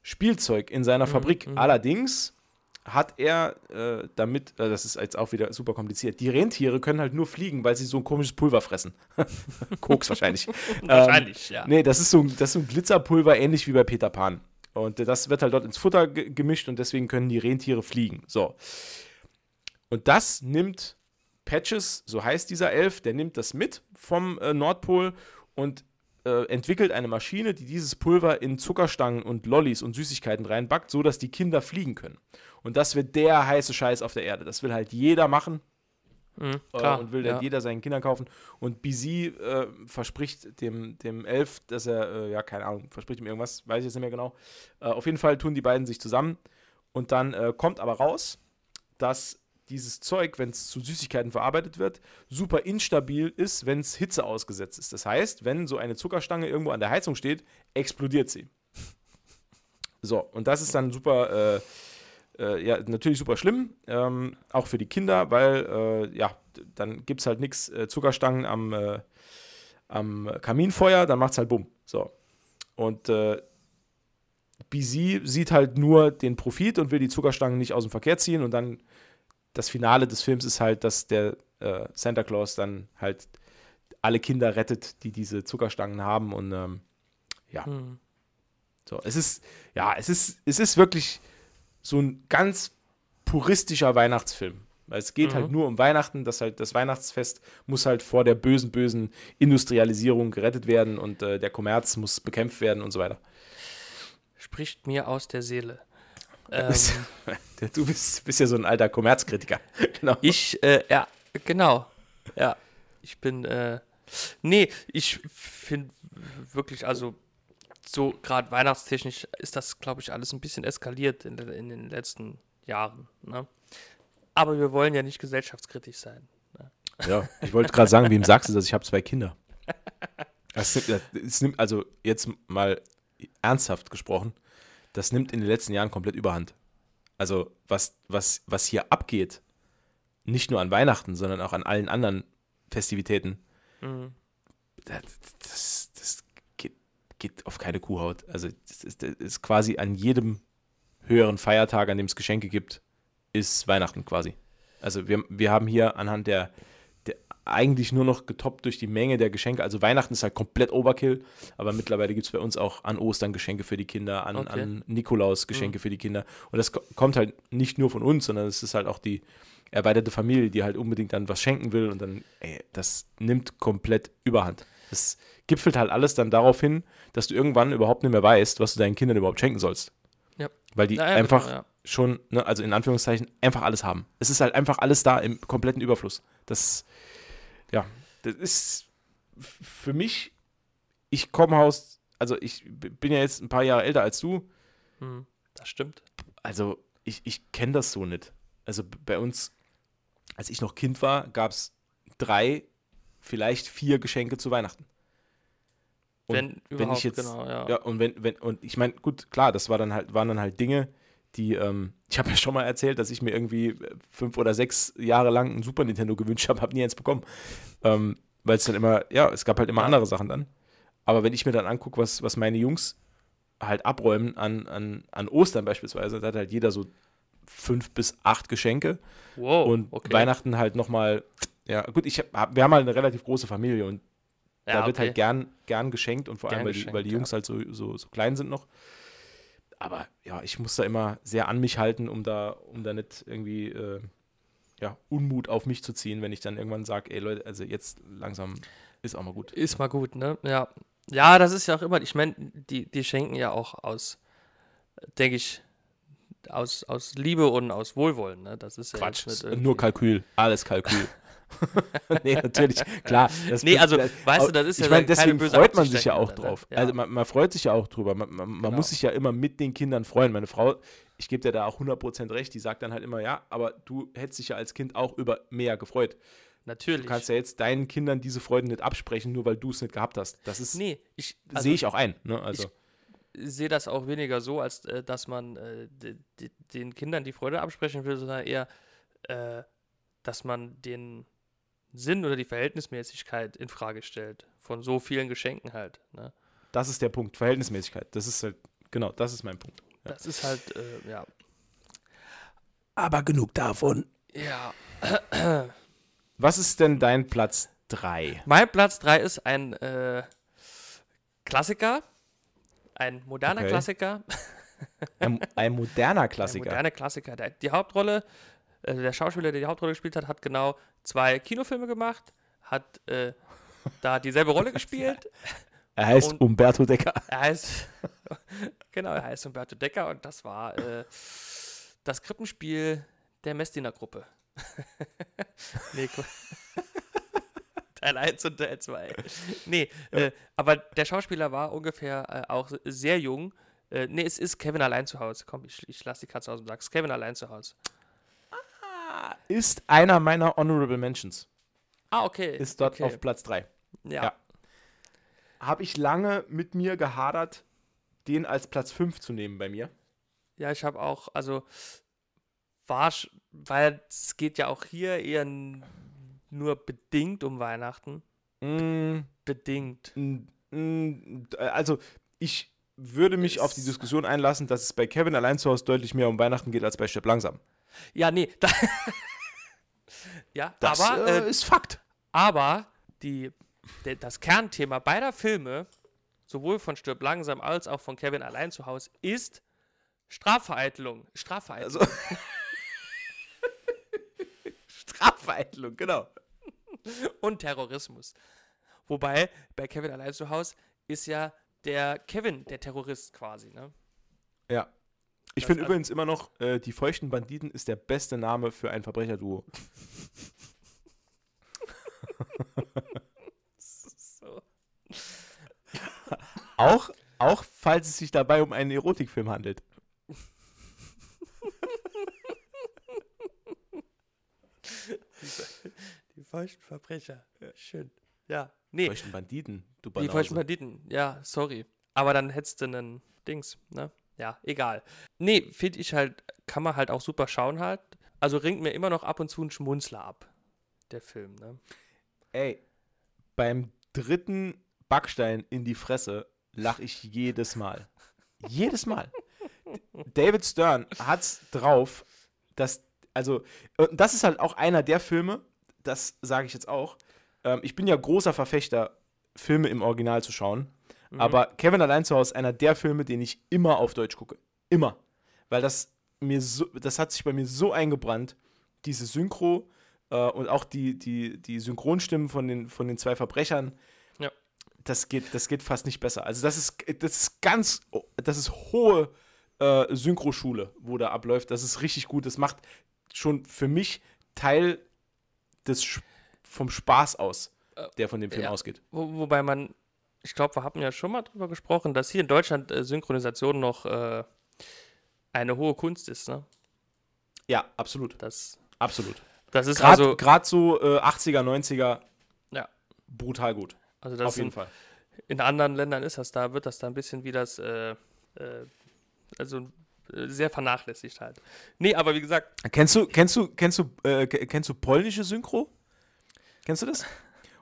Spielzeug in seiner mhm, Fabrik. Mhm. Allerdings hat er äh, damit, äh, das ist jetzt auch wieder super kompliziert, die Rentiere können halt nur fliegen, weil sie so ein komisches Pulver fressen. Koks wahrscheinlich. wahrscheinlich, ähm, ja. Nee, das ist, so, das ist so ein Glitzerpulver, ähnlich wie bei Peter Pan. Und das wird halt dort ins Futter gemischt und deswegen können die Rentiere fliegen. So. Und das nimmt Patches, so heißt dieser Elf, der nimmt das mit vom äh, Nordpol und äh, entwickelt eine Maschine, die dieses Pulver in Zuckerstangen und Lollis und Süßigkeiten reinbackt, sodass die Kinder fliegen können. Und das wird der heiße Scheiß auf der Erde. Das will halt jeder machen. Mhm, äh, und will ja. jeder seinen Kindern kaufen. Und BZ äh, verspricht dem, dem Elf, dass er, äh, ja, keine Ahnung, verspricht ihm irgendwas, weiß ich jetzt nicht mehr genau. Äh, auf jeden Fall tun die beiden sich zusammen. Und dann äh, kommt aber raus, dass dieses Zeug, wenn es zu Süßigkeiten verarbeitet wird, super instabil ist, wenn es Hitze ausgesetzt ist. Das heißt, wenn so eine Zuckerstange irgendwo an der Heizung steht, explodiert sie. So, und das ist dann super, äh, äh, ja, natürlich super schlimm, ähm, auch für die Kinder, weil, äh, ja, dann gibt es halt nichts äh, Zuckerstangen am, äh, am Kaminfeuer, dann macht es halt bumm. So. Und äh, BZ sieht halt nur den Profit und will die Zuckerstangen nicht aus dem Verkehr ziehen und dann das Finale des Films ist halt, dass der äh, Santa Claus dann halt alle Kinder rettet, die diese Zuckerstangen haben und ähm, ja. Hm. So, es ist, ja, es ist, es ist wirklich so ein ganz puristischer Weihnachtsfilm. Weil es geht halt mhm. halt nur um Weihnachten, das halt das Weihnachtsfest muss halt vor der bösen, bösen Industrialisierung gerettet werden und äh, der Kommerz muss bekämpft werden und so weiter. Spricht mir aus der Seele. Ähm, du bist, bist ja so ein alter Kommerzkritiker. genau. Ich, äh, ja, genau. Ja, ich bin, äh, nee, ich finde wirklich, also so gerade weihnachtstechnisch ist das, glaube ich, alles ein bisschen eskaliert in, in, den letzten Jahren. Ne? Aber wir wollen ja nicht gesellschaftskritisch sein. Ne? Ja, ich wollte gerade sagen, wem sagst du das? Ich habe zwei Kinder. Das nimmt, das nimmt, also jetzt mal ernsthaft gesprochen, das nimmt in den letzten Jahren komplett überhand. Also was, was, was hier abgeht, nicht nur an Weihnachten, sondern auch an allen anderen Festivitäten, mhm. das, das, das geht, geht, auf keine Kuhhaut. Also das ist, das ist quasi an jedem höheren Feiertag, an dem es Geschenke gibt, ist Weihnachten quasi. Also wir, wir haben hier anhand der, eigentlich nur noch getoppt durch die Menge der Geschenke. Also Weihnachten ist halt komplett Overkill, aber mittlerweile gibt es bei uns auch an Ostern Geschenke für die Kinder, an, okay. an Nikolaus Geschenke mhm. für die Kinder. Und das kommt halt nicht nur von uns, sondern es ist halt auch die erweiterte Familie, die halt unbedingt dann was schenken will und dann, ey, das nimmt komplett überhand. Das gipfelt halt alles dann darauf hin, dass du irgendwann überhaupt nicht mehr weißt, was du deinen Kindern überhaupt schenken sollst. Ja. Weil die ja, einfach genau, ja. schon, ne, also in Anführungszeichen, einfach alles haben. Es ist halt einfach alles da im kompletten Überfluss. Das ja, das ist für mich, ich komme aus, also ich bin ja jetzt ein paar Jahre älter als du. Hm, das stimmt. Also ich, ich kenne das so nicht. Also bei uns, als ich noch Kind war, gab es drei, vielleicht vier Geschenke zu Weihnachten. Und wenn, wenn ich jetzt, genau, ja. ja. und wenn, wenn, und ich meine, gut, klar, das war dann halt, waren dann halt Dinge, die, ähm, ich habe ja schon mal erzählt, dass ich mir irgendwie äh, fünf oder sechs Jahre lang ein Super Nintendo gewünscht habe, habe nie eins bekommen. Ähm, Weil es dann immer, ja, es gab halt immer andere Sachen dann. Aber wenn ich mir dann angucke, was, was meine Jungs halt abräumen an, an, an Ostern beispielsweise, da hat halt jeder so fünf bis acht Geschenke. Wow, und okay. Weihnachten halt nochmal, ja, gut, ich hab, wir haben halt eine relativ große Familie und ja, da wird okay. halt gern, gern geschenkt und vor allem, weil die, weil die Jungs ja. halt so, so, so klein sind noch aber ja, ich muss da immer sehr an mich halten, um da, um da nicht irgendwie äh, ja, Unmut auf mich zu ziehen, wenn ich dann irgendwann sage, ey Leute, also jetzt langsam ist auch mal gut. Ist mal gut, ne? Ja. Ja, das ist ja auch immer, ich meine, die, die schenken ja auch aus, denke ich, aus, aus Liebe und aus Wohlwollen, ne? Das ist ja Quatsch, nur Kalkül, alles Kalkül. nee, natürlich, klar. Das nee, also, das, weißt du, das ist ich ja meine, deswegen freut man sich ja auch drauf. Ja. Also, man, man, freut sich ja auch drüber. Man, man, genau. muss sich ja immer mit den Kindern freuen. Meine Frau, ich gebe dir da auch 100% recht, die sagt dann halt immer, ja, aber du hättest dich ja als Kind auch über mehr gefreut. natürlich. Du kannst ja jetzt deinen Kindern diese Freude nicht absprechen, nur weil du es nicht gehabt hast. Das ist, nee, ich also, sehe ich auch ein. Ne? Also, sehe das auch weniger so, als äh, dass man äh, de- de- den Kindern die Freude absprechen will, sondern eher, äh, dass man den Sinn oder die Verhältnismäßigkeit in Frage stellt. Von so vielen Geschenken halt. Ne? das ist der Punkt. Verhältnismäßigkeit. Das ist halt, genau, das ist mein Punkt. Ja. Das ist halt, äh, ja. Aber genug davon. Ja. Was ist denn dein Platz 3? Mein Platz 3 ist ein äh, Klassiker. Ein moderner Okay. Klassiker. Ein, ein moderner Ein Klassiker. moderner Klassiker. Der, die Hauptrolle, äh, der Schauspieler, der die Hauptrolle gespielt hat, hat genau zwei Kinofilme gemacht, hat äh, da dieselbe Rolle gespielt. er heißt und- Umberto Decker. Er heißt, genau, er heißt Umberto Decker und das war äh, das Krippenspiel der Messdiener-Gruppe. nee, Teil 1 und Teil 2. Nee, äh, aber der Schauspieler war ungefähr äh, auch sehr jung. Äh, nee, es ist Kevin allein zu Hause. Komm, ich, ich lasse die Katze aus dem Sack. Es ist Kevin allein zu Hause. Ist einer meiner Honorable Mentions. Ah, okay. Ist dort okay. auf Platz 3. Ja. ja. Habe ich lange mit mir gehadert, den als Platz 5 zu nehmen bei mir. Ja, ich habe auch, also war, weil es geht ja auch hier eher nur bedingt um Weihnachten. Mm, Bedingt. mm, also, ich würde mich auf die Diskussion einlassen, dass es bei Kevin allein zu Hause deutlich mehr um Weihnachten geht als bei Stepp langsam. Ja, nee. Da ja, Das aber, äh, äh, ist Fakt. aber die, der, das Kernthema beider Filme, sowohl von Stirb langsam als auch von Kevin allein zu Hause, ist Strafvereitelung. Strafvereitelung. Also. Strafvereitelung, genau. und Terrorismus. Wobei bei Kevin allein zu Hause ist ja der Kevin der Terrorist quasi, ne? Ja. Ich finde übrigens immer noch, äh, die feuchten Banditen ist der beste Name für ein Verbrecherduo. So. Auch, auch falls es sich dabei um einen Erotikfilm handelt. Die feuchten Verbrecher. Schön. Ja. Nee, Feuchten Banditen, du die Banause. feuchten Banditen. Ja, sorry. Aber dann hättest du einen Dings, ne? Ja, egal. Nee, finde ich halt, kann man halt auch super schauen halt. Also ringt mir immer noch ab und zu ein Schmunzler ab, der Film, ne? Ey, beim dritten Backstein in die Fresse lache ich jedes Mal. jedes Mal. David Stern hat's drauf, dass, also, das ist halt auch einer der Filme, das sage ich jetzt auch. Ähm, ich bin ja großer Verfechter, Filme im Original zu schauen. Mhm. Aber Kevin allein zu Hause ist einer der Filme, den ich immer auf Deutsch gucke. Immer. Weil das mir so, das hat sich bei mir so eingebrannt, diese Synchro äh, und auch die, die, die Synchronstimmen von den, von den zwei Verbrechern. Ja. Das geht, das geht fast nicht besser. Also das ist, das ist ganz, das ist hohe äh, Synchroschule, wo da abläuft. Das ist richtig gut. Das macht schon für mich Teil des vom Spaß aus, Äh, der von dem Film ja. ausgeht. Wo, wobei man, ich glaube, wir hatten ja schon mal drüber gesprochen, dass hier in Deutschland äh, Synchronisation noch äh, eine hohe Kunst ist, ne? Ja, absolut. Das, Absolut. das ist Gerade also, grad so äh, 80er, 90er, Ja. brutal gut. also das Auf jeden sind, Fall. in anderen Ländern ist das da, wird das da ein bisschen wie das, äh, äh, also äh, sehr vernachlässigt halt. Nee, aber wie gesagt, Kennst du, kennst du, kennst du, äh, kennst du polnische Synchro? Kennst du das?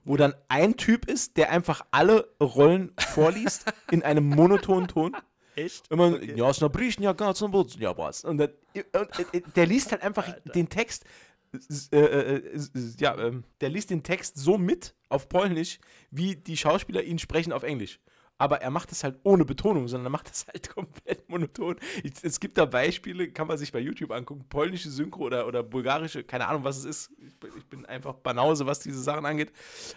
Wo dann ein Typ ist, der einfach alle Rollen vorliest in einem monotonen Ton. echt? Immer, Okay. ja, ja, ganz ja, was. Und, dann, und äh, der liest halt einfach den Text, äh, äh, äh, ja, ähm, der liest den Text so mit auf Polnisch, wie die Schauspieler ihn sprechen auf Englisch. Aber er macht das halt ohne Betonung, sondern er macht das halt komplett monoton. Es gibt da Beispiele, kann man sich bei YouTube angucken, polnische Synchro oder, oder bulgarische, keine Ahnung, was es ist. Ich, bin- einfach Banause, was diese Sachen angeht.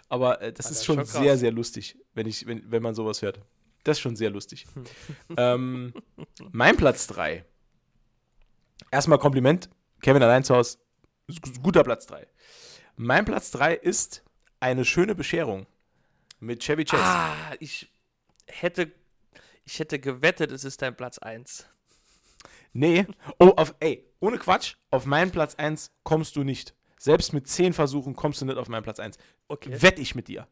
Aber äh, das Ah, ist schon, krass. sehr, sehr lustig, wenn, ich, wenn, wenn man sowas hört. Das ist schon sehr lustig. ähm, mein Platz 3. Erstmal Kompliment. Kevin allein zu Hause. Guter Platz 3. Mein Platz 3 ist eine schöne Bescherung mit Chevy Chase. Ah, ich hätte, ich hätte gewettet, es ist dein Platz 1. Nee. Oh, auf, ey, ohne Quatsch, auf meinen Platz 1 kommst du nicht. Selbst mit zehn Versuchen kommst du nicht auf meinen Platz 1. Okay. Wette ich mit dir.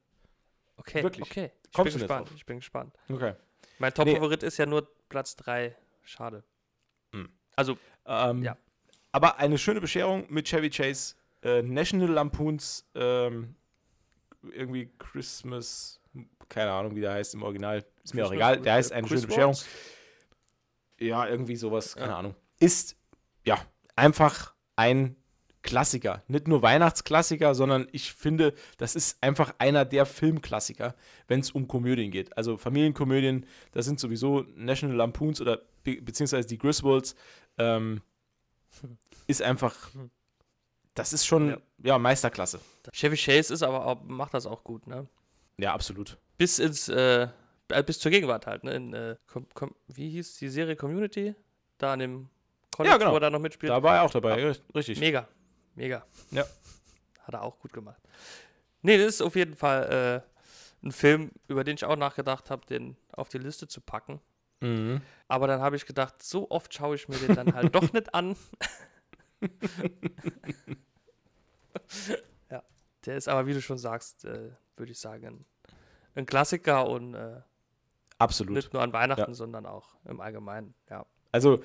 Okay, Wirklich. okay. Ich Kommst bin du nicht gespannt. drauf? Ich bin gespannt. Okay. Mein Top-Favorit ist ja nur Platz 3. Schade. Hm. Also, Ähm, Ja. Aber eine schöne Bescherung mit Chevy Chase. Äh, National Lampoons ähm, irgendwie Christmas, keine Ahnung, wie der heißt im Original. Ist mir auch egal. Der heißt eine Chris schöne Bescherung. Ja, irgendwie sowas, keine Ja. Ahnung. Ist ja einfach ein Klassiker. Nicht nur Weihnachtsklassiker, sondern ich finde, das ist einfach einer der Filmklassiker, wenn es um Komödien geht. Also Familienkomödien, das sind sowieso National Lampoons oder be beziehungsweise die Griswolds. Ähm, ist einfach, das ist schon ja. Ja. Meisterklasse. Chevy Chase ist aber auch, macht das auch gut, ne? Ja, absolut. Bis ins, äh, äh, bis zur Gegenwart halt, ne? In, äh, com, com, wie hieß die Serie Community? Da an dem College, Ja, genau. wo er da noch mitspielt. Da war er auch dabei, ri- richtig. Mega, mega. Ja. Hat er auch gut gemacht. Nee, das ist auf jeden Fall äh, ein Film, über den ich auch nachgedacht habe, den auf die Liste zu packen. Mhm. Aber dann habe ich gedacht, so oft schaue ich mir den dann halt doch nicht an. der ist aber, wie du schon sagst, äh, würde ich sagen, ein, ein Klassiker und äh, Absolut. nicht nur an Weihnachten, Ja. sondern auch im Allgemeinen. Ja. Also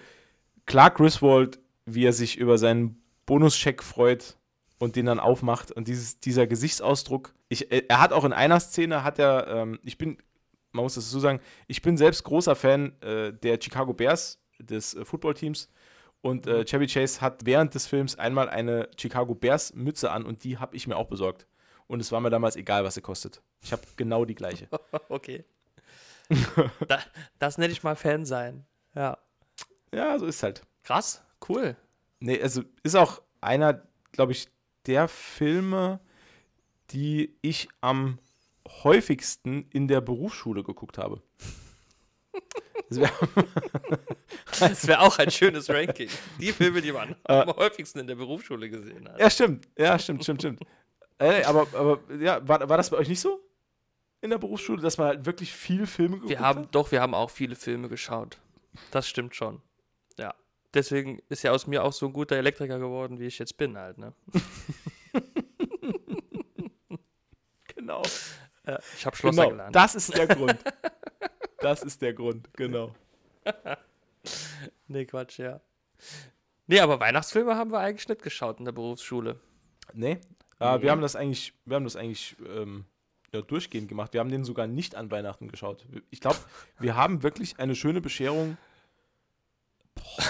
klar, Griswold, wie er sich über seinen Bonuscheck freut und den dann aufmacht und dieses, dieser Gesichtsausdruck. Ich, äh, er hat auch in einer Szene, hat er, ähm, ich bin, man muss das so sagen, ich bin selbst großer Fan äh, der Chicago Bears, des äh, Footballteams. Und äh, Chevy Chase hat während des Films einmal eine Chicago Bears Mütze an und die habe ich mir auch besorgt. Und es war mir damals egal, was sie kostet. Ich habe genau die gleiche. okay. da, das nenne ich mal Fan sein. Ja. Ja, so ist halt. Krass, cool. Nee, also ist auch einer, glaube ich, der Filme, die ich am häufigsten in der Berufsschule geguckt habe. Das wär, Das wäre auch ein schönes Ranking. Die Filme, die man Äh. am häufigsten in der Berufsschule gesehen hat. ja, stimmt. Ja, stimmt, stimmt, stimmt. Äh, aber, aber ja, war, war das bei euch nicht so? In der Berufsschule, dass man halt wirklich viel Filme geguckt Wir haben, hat? doch, wir haben auch viele Filme geschaut. Das stimmt schon. Ja. Deswegen ist ja aus mir auch so ein guter Elektriker geworden, wie ich jetzt bin halt, ne? Genau. Ja, ich habe Schlosser genau. gelernt. Das ist der Grund. Das ist der Grund, genau. Nee, Quatsch, ja. Nee, aber Weihnachtsfilme haben wir eigentlich nicht geschaut in der Berufsschule. Nee. Äh, Nee. Wir haben das eigentlich, wir haben das eigentlich ähm, ja, durchgehend gemacht. Wir haben den sogar nicht an Weihnachten geschaut. Ich glaube, wir haben wirklich eine schöne Bescherung. Boah.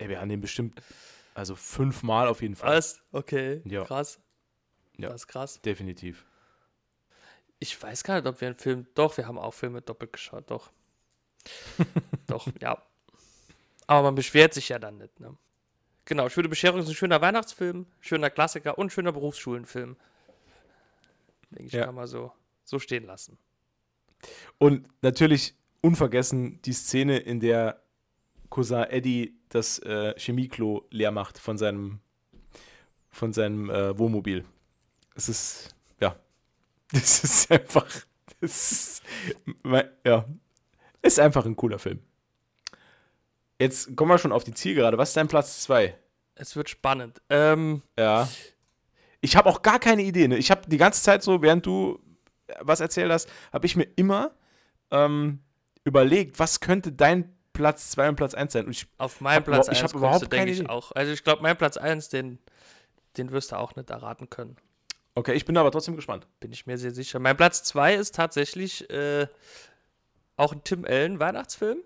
Ey, wir haben den bestimmt, also fünfmal auf jeden Fall. Was? Okay, Ja. krass. Ja. Das ist krass. Definitiv. Ich weiß gar nicht, ob wir einen Film. Doch, wir haben auch Filme doppelt geschaut, doch. doch, ja. Aber man beschwert sich ja dann nicht, ne? Genau, Schöne Bescherung ist ein schöner Weihnachtsfilm, schöner Klassiker und schöner Berufsschulenfilm. Denke ich, Ja. kann man so, so stehen lassen. Und natürlich unvergessen die Szene, in der Cousin Eddie das äh, Chemieklo leer macht von seinem, von seinem äh, Wohnmobil. Es ist, ja, das ist einfach, das ist, ja, ist einfach ein cooler Film. Jetzt kommen wir schon auf die Zielgerade. Was ist dein Platz 2? Es wird spannend. Ähm, Ja. Ich habe auch gar keine Idee. Ne? Ich habe die ganze Zeit so, während du was erzählt hast, habe ich mir immer ähm, überlegt, was könnte dein Platz 2 und Platz 1 sein. Und ich, auf meinem Platz überhaupt- ich 1 hab überhaupt keine ich, Idee. auch. Also ich glaube, mein Platz 1, den, den wirst du auch nicht erraten können. okay, ich bin aber trotzdem gespannt. Bin ich mir sehr sicher. Mein Platz 2 ist tatsächlich äh, auch ein Tim Allen Weihnachtsfilm.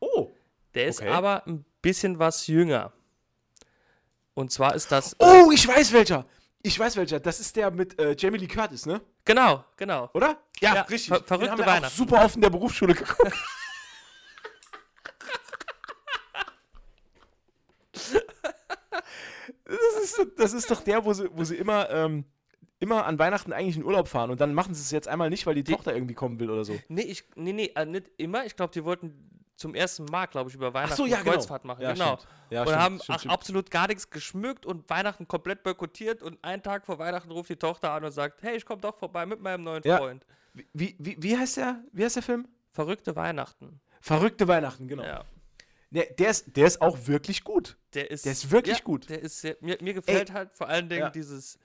Oh. Der ist Okay. aber ein bisschen was jünger. Und zwar ist das. Oh, ich weiß welcher. Ich weiß welcher. Das ist der mit äh, Jamie Lee Curtis, ne? Genau, genau. Oder? Ja, richtig. ver- Den verrückte haben wir auch super oft in der Berufsschule geguckt. das, ist, das ist doch der, wo sie, wo sie immer, ähm, immer an Weihnachten eigentlich in Urlaub fahren und dann machen sie es jetzt einmal nicht, weil die, Die- Tochter irgendwie kommen will oder so. Nee, ich, nee, nee, äh, nicht immer. Ich glaube, die wollten zum ersten Mal, glaube ich, über Weihnachten so, ja, genau. Kreuzfahrt machen. Ja, genau. Ja, und stimmt, haben stimmt, stimmt. absolut gar nichts geschmückt und Weihnachten komplett boykottiert. Und einen Tag vor Weihnachten ruft die Tochter an und sagt: Hey, ich komme doch vorbei mit meinem neuen. Freund. Wie, wie, wie, heißt der, wie heißt der Film? Verrückte Weihnachten. Verrückte Weihnachten, genau. Ja. Der, der, ist, der ist auch wirklich gut. Der ist, Der ist wirklich gut. Der ist sehr, mir, mir gefällt halt vor allen Dingen dieses,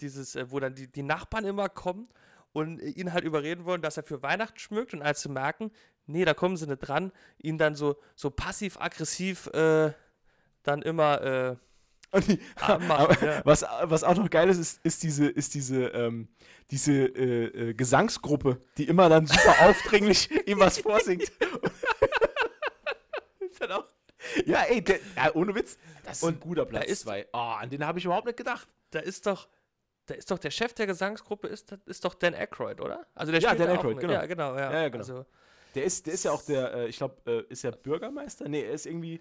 dieses, äh, wo dann die, die Nachbarn immer kommen und ihn halt überreden wollen, dass er für Weihnachten schmückt und als sie merken, nee, da kommen sie nicht dran, ihn dann so, so passiv-aggressiv äh, dann immer äh, die, Anmachen, aber ja. was, was auch noch geil ist, ist, ist diese, ist diese, ähm, diese äh, äh, Gesangsgruppe, die immer dann super aufdringlich ihm was vorsingt. ist dann auch, ja, ey, der, ja, ohne Witz, das ist ein Und guter da Platz ist- 2. Oh, an den habe ich überhaupt nicht gedacht. da ist doch, da ist doch der Chef der Gesangsgruppe, ist, ist doch Dan Aykroyd, oder? Also der Ja, Dan Aykroyd, genau. Ja, genau, ja. Ja, ja, genau. Also, Der ist, der ist ja auch der, äh, ich glaube, äh, ist er Bürgermeister? Nee, er ist irgendwie.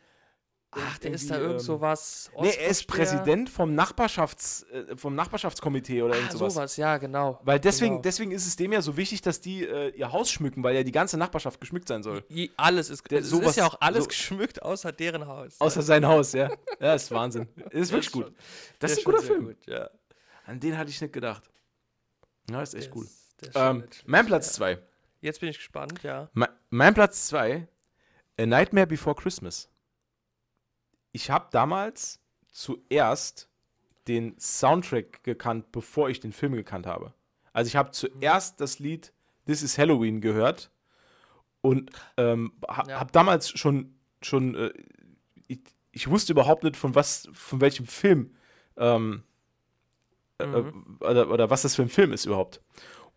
ach, der ist da irgend ähm, so was. Nee, er ist. Präsident vom, Nachbarschafts, äh, vom Nachbarschaftskomitee oder irgend Ah, sowas. sowas, ja, genau. Weil deswegen, genau. deswegen ist es dem ja so wichtig, dass die äh, ihr Haus schmücken, weil ja die ganze Nachbarschaft geschmückt sein soll. Je- alles ist, Der- es sowas- ist ja auch alles so- geschmückt, außer deren Haus. Außer sein Haus, ja. Ja, ist Wahnsinn. Ist wirklich gut. Das ist ein guter Film. Gut, ja. An den hatte ich nicht gedacht. Ja, ist echt Der cool. ist- Ähm, mein Platz ja. 2. Jetzt bin ich gespannt, ja. Mein Platz 2, A Nightmare Before Christmas. Ich habe damals zuerst den Soundtrack gekannt, bevor ich den Film gekannt habe. Also ich habe zuerst das Lied This is Halloween gehört und ähm, ha, Ja. habe damals schon, schon äh, ich, ich wusste überhaupt nicht, von was, von welchem Film ähm, äh, Mhm. oder, oder was das für ein Film ist überhaupt.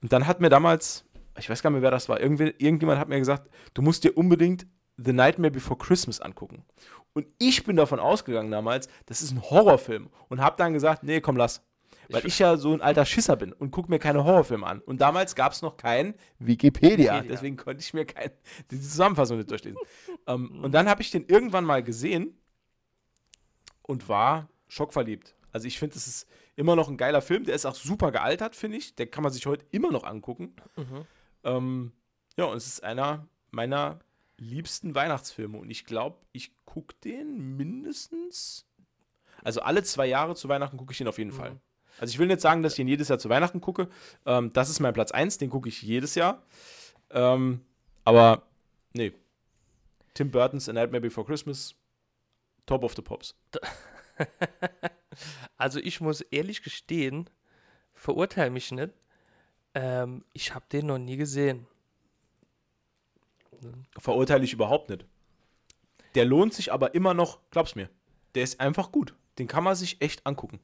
Und dann hat mir damals, ich weiß gar nicht mehr, wer das war, irgendwie, irgendjemand hat mir gesagt, du musst dir unbedingt The Nightmare Before Christmas angucken. Und ich bin davon ausgegangen damals, das ist ein Horrorfilm und habe dann gesagt, nee, komm, lass. Weil ich ja so ein alter Schisser bin und gucke mir keine Horrorfilme an. Und damals gab es noch kein Wikipedia, Wikipedia. deswegen konnte ich mir kein, die Zusammenfassung nicht durchlesen. ähm, und dann habe ich den irgendwann mal gesehen und war schockverliebt. Also ich finde, es ist immer noch ein geiler Film. Der ist auch super gealtert, finde ich. Der kann man sich heute immer noch angucken. Mhm. Ähm, ja, und es ist einer meiner liebsten Weihnachtsfilme. Und ich glaube, ich gucke den mindestens. Also alle zwei Jahre zu Weihnachten gucke ich den auf jeden Mhm. Fall. Also ich will nicht sagen, dass ich ihn jedes Jahr zu Weihnachten gucke. Ähm, das ist mein Platz 1, den gucke ich jedes Jahr. Ähm, aber nee. Tim Burton's A Nightmare Before Christmas, Top of the Pops. Also ich muss ehrlich gestehen, verurteile mich nicht. Ähm, ich habe den noch nie gesehen. Verurteile ich überhaupt nicht. Der lohnt sich aber immer noch, glaub's mir. Der ist einfach gut. Den kann man sich echt angucken.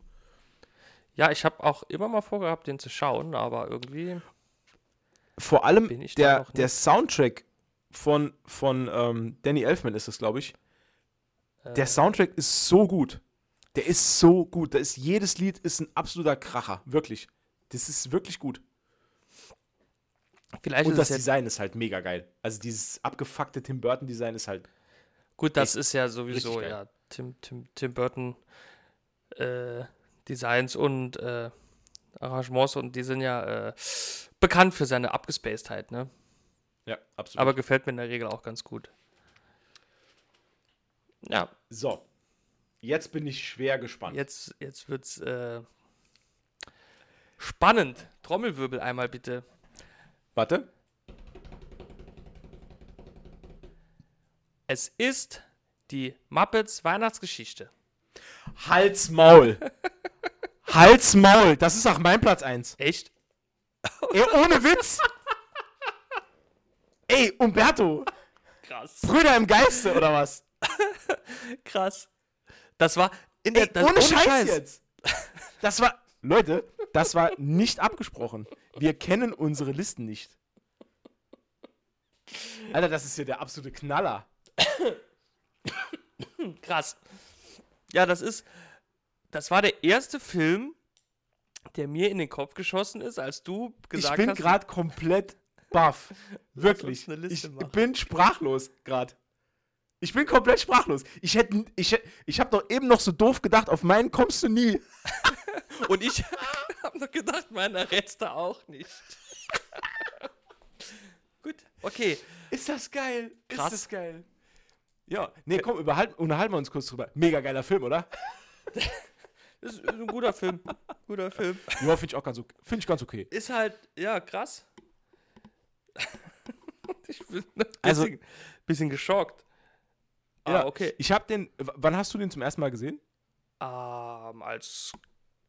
Ja, ich habe auch immer mal vorgehabt, den zu schauen, aber irgendwie. Vor allem Bin ich da der, der. Soundtrack von, von ähm, Danny Elfman ist es, glaube ich. Der Äh, Soundtrack ist so gut. Der ist so gut. Da ist jedes Lied ist ein absoluter Kracher. Wirklich. Das ist wirklich gut. Vielleicht Und das Design ist halt mega geil. Also dieses abgefuckte Tim Burton Design ist halt. gut, das ist ja sowieso ja Tim, Tim, Tim Burton äh, Designs und äh, Arrangements und die sind ja äh, bekannt für seine Abgespacedheit, ne? Ja, absolut. Aber gefällt mir in der Regel auch ganz gut. Ja, so. Jetzt bin ich schwer gespannt. jetzt, jetzt wird's äh, spannend. Trommelwirbel einmal bitte. Warte. Es ist die Muppets Weihnachtsgeschichte. Hals Maul. Hals Maul. Das ist auch mein Platz 1. Echt? Ey, ohne Witz. Ey, Umberto. Krass. Brüder im Geiste oder was? Krass. Das war in der Ey, das, ohne, Scheiß, jetzt. Das war, Leute, das war nicht abgesprochen. Wir kennen unsere Listen nicht. Alter, das ist hier der absolute Knaller. Krass. Ja, das ist. Das war der erste Film, der mir in den Kopf geschossen ist, als du gesagt ich bin hast. gerade komplett baff. Wirklich. eine Liste Ich machen. bin sprachlos gerade. Ich bin komplett sprachlos. Ich hätte, ich, ich habe doch eben noch so doof gedacht, auf meinen kommst du nie. Und ich habe noch gedacht, meiner rätst du auch nicht. Gut, okay. Ist das geil? Krass. Ist das geil? Ja, nee, komm, überhalten, unterhalten wir uns kurz drüber. Mega geiler Film, oder? Das ist ein guter Film. Guter Film. Ja, finde ich auch ganz okay. Finde ich ganz okay. Ist halt, ja, krass. ich bin ein bisschen, Also- bisschen geschockt. Ah, okay. Ich habe den. Wann hast du den zum ersten Mal gesehen? Ähm, als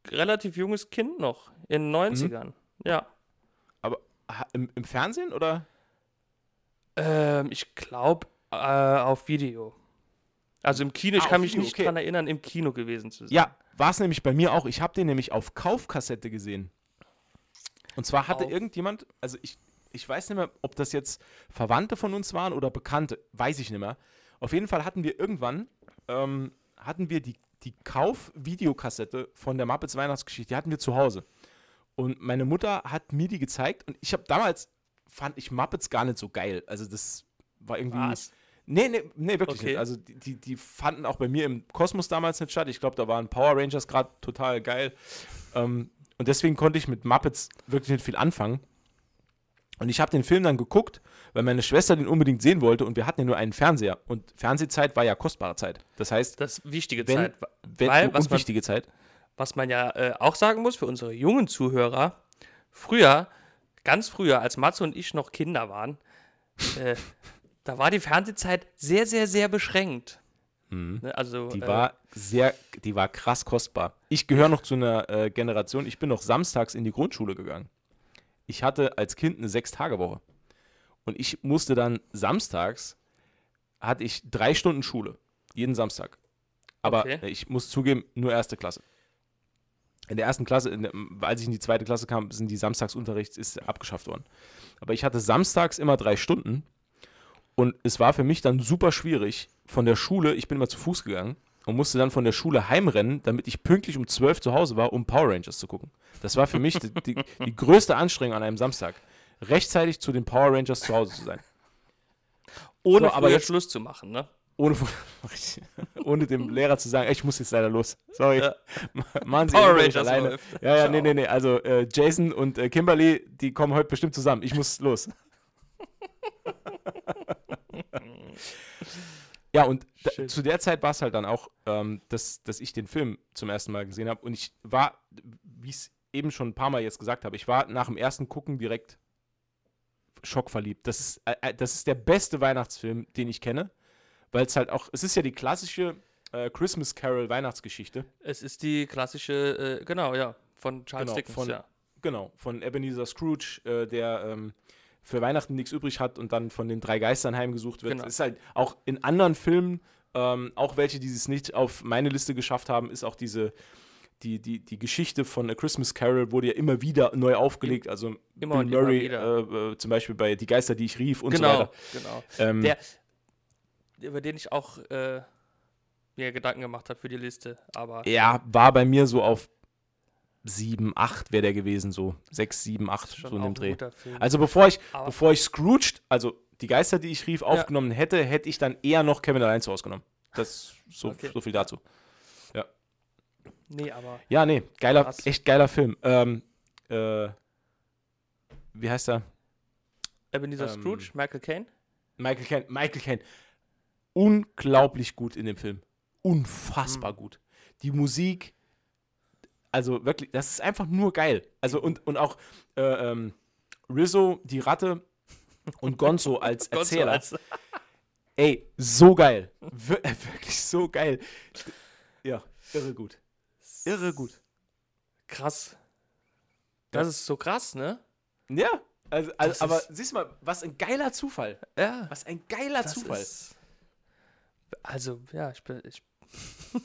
relativ junges Kind noch, in den Mhm. 90ern. Ja. Aber im, im Fernsehen oder? Ähm, ich glaube, äh, auf Video. Also im Kino, ich Ah, kann auf mich Video, nicht okay. dran erinnern, im Kino gewesen zu sein. Ja, war es nämlich bei mir auch. Ich habe den nämlich auf Kaufkassette gesehen. Und zwar hatte Auf- irgendjemand, also ich, ich weiß nicht mehr, ob das jetzt Verwandte von uns waren oder Bekannte, weiß ich nicht mehr. Auf jeden Fall hatten wir irgendwann, ähm, hatten wir die, die Kauf-Videokassette von der Muppets Weihnachtsgeschichte, die hatten wir zu Hause. Und meine Mutter hat mir die gezeigt und ich habe damals, fand ich Muppets gar nicht so geil. Also das war irgendwie... Was? Nee, nee, nee, wirklich Okay. nicht. Also die, die, die fanden auch bei mir im Kosmos damals nicht statt. Ich glaube, da waren Power Rangers gerade total geil. Ähm, und deswegen konnte ich mit Muppets wirklich nicht viel anfangen. Und ich habe den Film dann geguckt, weil meine Schwester den unbedingt sehen wollte und wir hatten ja nur einen Fernseher. Und Fernsehzeit war ja kostbare Zeit. Das heißt, Das ist wichtige Wenn- Zeit. wenn, Weil, was man- wichtige Zeit. Was man ja äh, auch sagen muss für unsere jungen Zuhörer, früher, ganz früher, als Matze und ich noch Kinder waren, äh, da war die Fernsehzeit sehr, sehr, sehr beschränkt. Ne, Also, Mhm. Die äh, war sehr, die war krass kostbar. Ich gehöre noch zu einer äh, Generation, ich bin noch samstags in die Grundschule gegangen. Ich hatte als Kind eine Sechs-Tage-Woche. Und ich musste dann samstags, hatte ich drei Stunden Schule. Jeden Samstag. Aber Okay. ich muss zugeben, nur erste Klasse. In der ersten Klasse, der, als ich in die zweite Klasse kam, sind die Samstagsunterrichts ist abgeschafft worden. Aber ich hatte samstags immer drei Stunden und es war für mich dann super schwierig von der Schule, ich bin immer zu Fuß gegangen und musste dann von der Schule heimrennen, damit ich pünktlich um 12 zu Hause war, um Power Rangers zu gucken. Das war für mich die, die, die größte Anstrengung an einem Samstag, rechtzeitig zu den Power Rangers zu Hause zu sein. ohne so, aber jetzt- Schluss zu machen, ne? Ohne, ohne dem Lehrer zu sagen, ey, ich muss jetzt leider los. Sorry. Ja. Machen Sie Power Unterricht Rangers alleine. läuft. Ja, ja, Ciao. nee, nee, nee. Also äh, Jason und äh, Kimberly, die kommen heute bestimmt zusammen. Ich muss los. ja, und da, zu der Zeit war es halt dann auch, ähm, dass, dass ich den Film zum ersten Mal gesehen habe. Und ich war, wie ich es eben schon ein paar Mal jetzt gesagt habe, ich war nach dem ersten Gucken direkt schockverliebt. Das ist, äh, äh, das ist der beste Weihnachtsfilm, den ich kenne. Weil es halt auch, es ist ja die klassische äh, Christmas Carol Weihnachtsgeschichte. Es ist die klassische, äh, genau, ja, von Charles Genau, Dickens, von- ja. Genau, von Ebenezer Scrooge, äh, der ähm, für Weihnachten nichts übrig hat und dann von den drei Geistern heimgesucht wird. Genau. Ist halt auch in anderen Filmen, ähm, auch welche, die es nicht auf meine Liste geschafft haben, ist auch diese, die, die, die Geschichte von A Christmas Carol wurde ja immer wieder neu aufgelegt. Also Immer Bill Murray, wieder. äh, äh, zum Beispiel bei Die Geister, die ich rief und so Genau, weiter. genau. Ähm, Der, über den ich auch äh, mir Gedanken gemacht habe für die Liste, aber ja, war bei mir so auf 7, 8 wäre der gewesen, so 6, 7, 8, schon so in dem Dreh. Also bevor ich, Aber- bevor ich Scrooged, also die Geister, die ich rief, aufgenommen hätte, hätte ich dann eher noch Kevin allein zu Hause genommen. Das so, Okay. so viel dazu. Nee, aber Ja, nee, geiler, Krass. echt geiler Film. Ähm, äh, wie heißt er? Ebenezer Ähm, Scrooge, Michael Caine. Michael Caine. Michael Caine. Unglaublich gut in dem Film. Unfassbar gut. Die Musik, also wirklich, das ist einfach nur geil. Also und, und auch äh, ähm, Rizzo, die Ratte und Gonzo als Erzähler. Gonzo als- Ey, so geil. Wir wirklich so geil. Ja, irre gut. Irre gut. Krass. Das ist so krass, ne? Ja, also, also aber siehst du mal, was ein geiler Zufall. Ja. Was ein geiler das Zufall. ist- Also, ja, ich bin. Ich,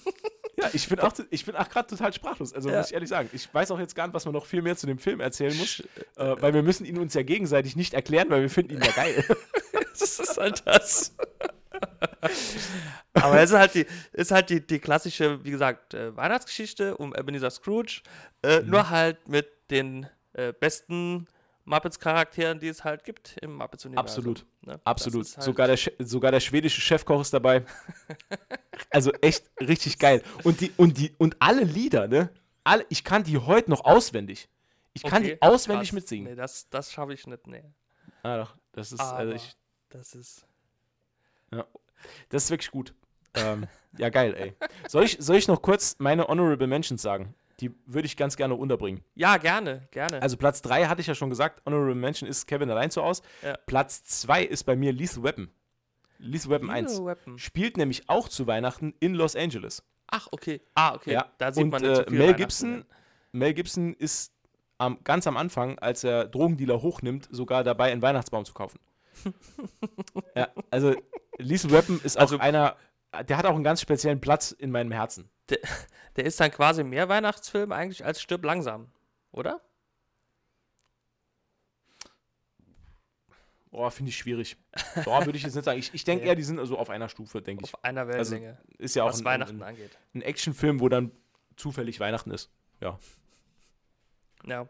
Ja, ich bin auch, ich bin auch gerade total sprachlos. Also Ja. muss ich ehrlich sagen, ich weiß auch jetzt gar nicht, was man noch viel mehr zu dem Film erzählen muss, äh, weil wir müssen ihn uns ja gegenseitig nicht erklären, weil wir finden ihn ja geil. das ist halt das. Aber es ist halt die, ist halt die, die klassische, wie gesagt, äh, Weihnachtsgeschichte um Ebenezer Scrooge, äh, Mhm. nur halt mit den äh, besten Muppets-Charakteren, die es halt gibt im Muppets-Universum. Absolut. Ne? Absolut. halt- sogar, der, sogar der schwedische Chefkoch ist dabei. also echt richtig geil. Und, die, und, die, und alle Lieder, ne? Alle, ich kann die heute noch auswendig. Ich kann Okay, die auswendig krass. mitsingen. Nee, das, das schaffe ich nicht, nee. Ah, doch. Das ist, Aber also ich, das ist. Das ist wirklich gut. Ähm, ja, geil, ey. Soll ich, soll ich noch kurz meine Honorable Mentions sagen? Die würde ich ganz gerne unterbringen. Ja, gerne, gerne. Also Platz 3 hatte ich ja schon gesagt, Honorable Mention ist Kevin allein zu aus. Ja. Platz 2 ist bei mir Lethal Weapon. Lethal Weapon 1 Lethal Weapon. spielt nämlich auch zu Weihnachten in Los Angeles. Ach, okay. Ah, okay. Ja, Da sieht und man nicht äh, so Mel Gibson. Mel Gibson ist am, ganz am Anfang, als er Drogendealer hochnimmt, sogar dabei, einen Weihnachtsbaum zu kaufen. ja, also Lethal Weapon ist auch Also- einer, der hat auch einen ganz speziellen Platz in meinem Herzen. Der ist dann quasi mehr Weihnachtsfilm eigentlich als Stirb langsam, oder? Boah, finde ich schwierig. Boah, würde ich jetzt nicht sagen. Ich, ich denke Nee. eher, die sind so auf einer Stufe, denke ich. Auf einer Wellenlänge, Ist ja auch was ein, Weihnachten ein, angeht. ein Actionfilm, wo dann zufällig Weihnachten ist. Ja. Ne,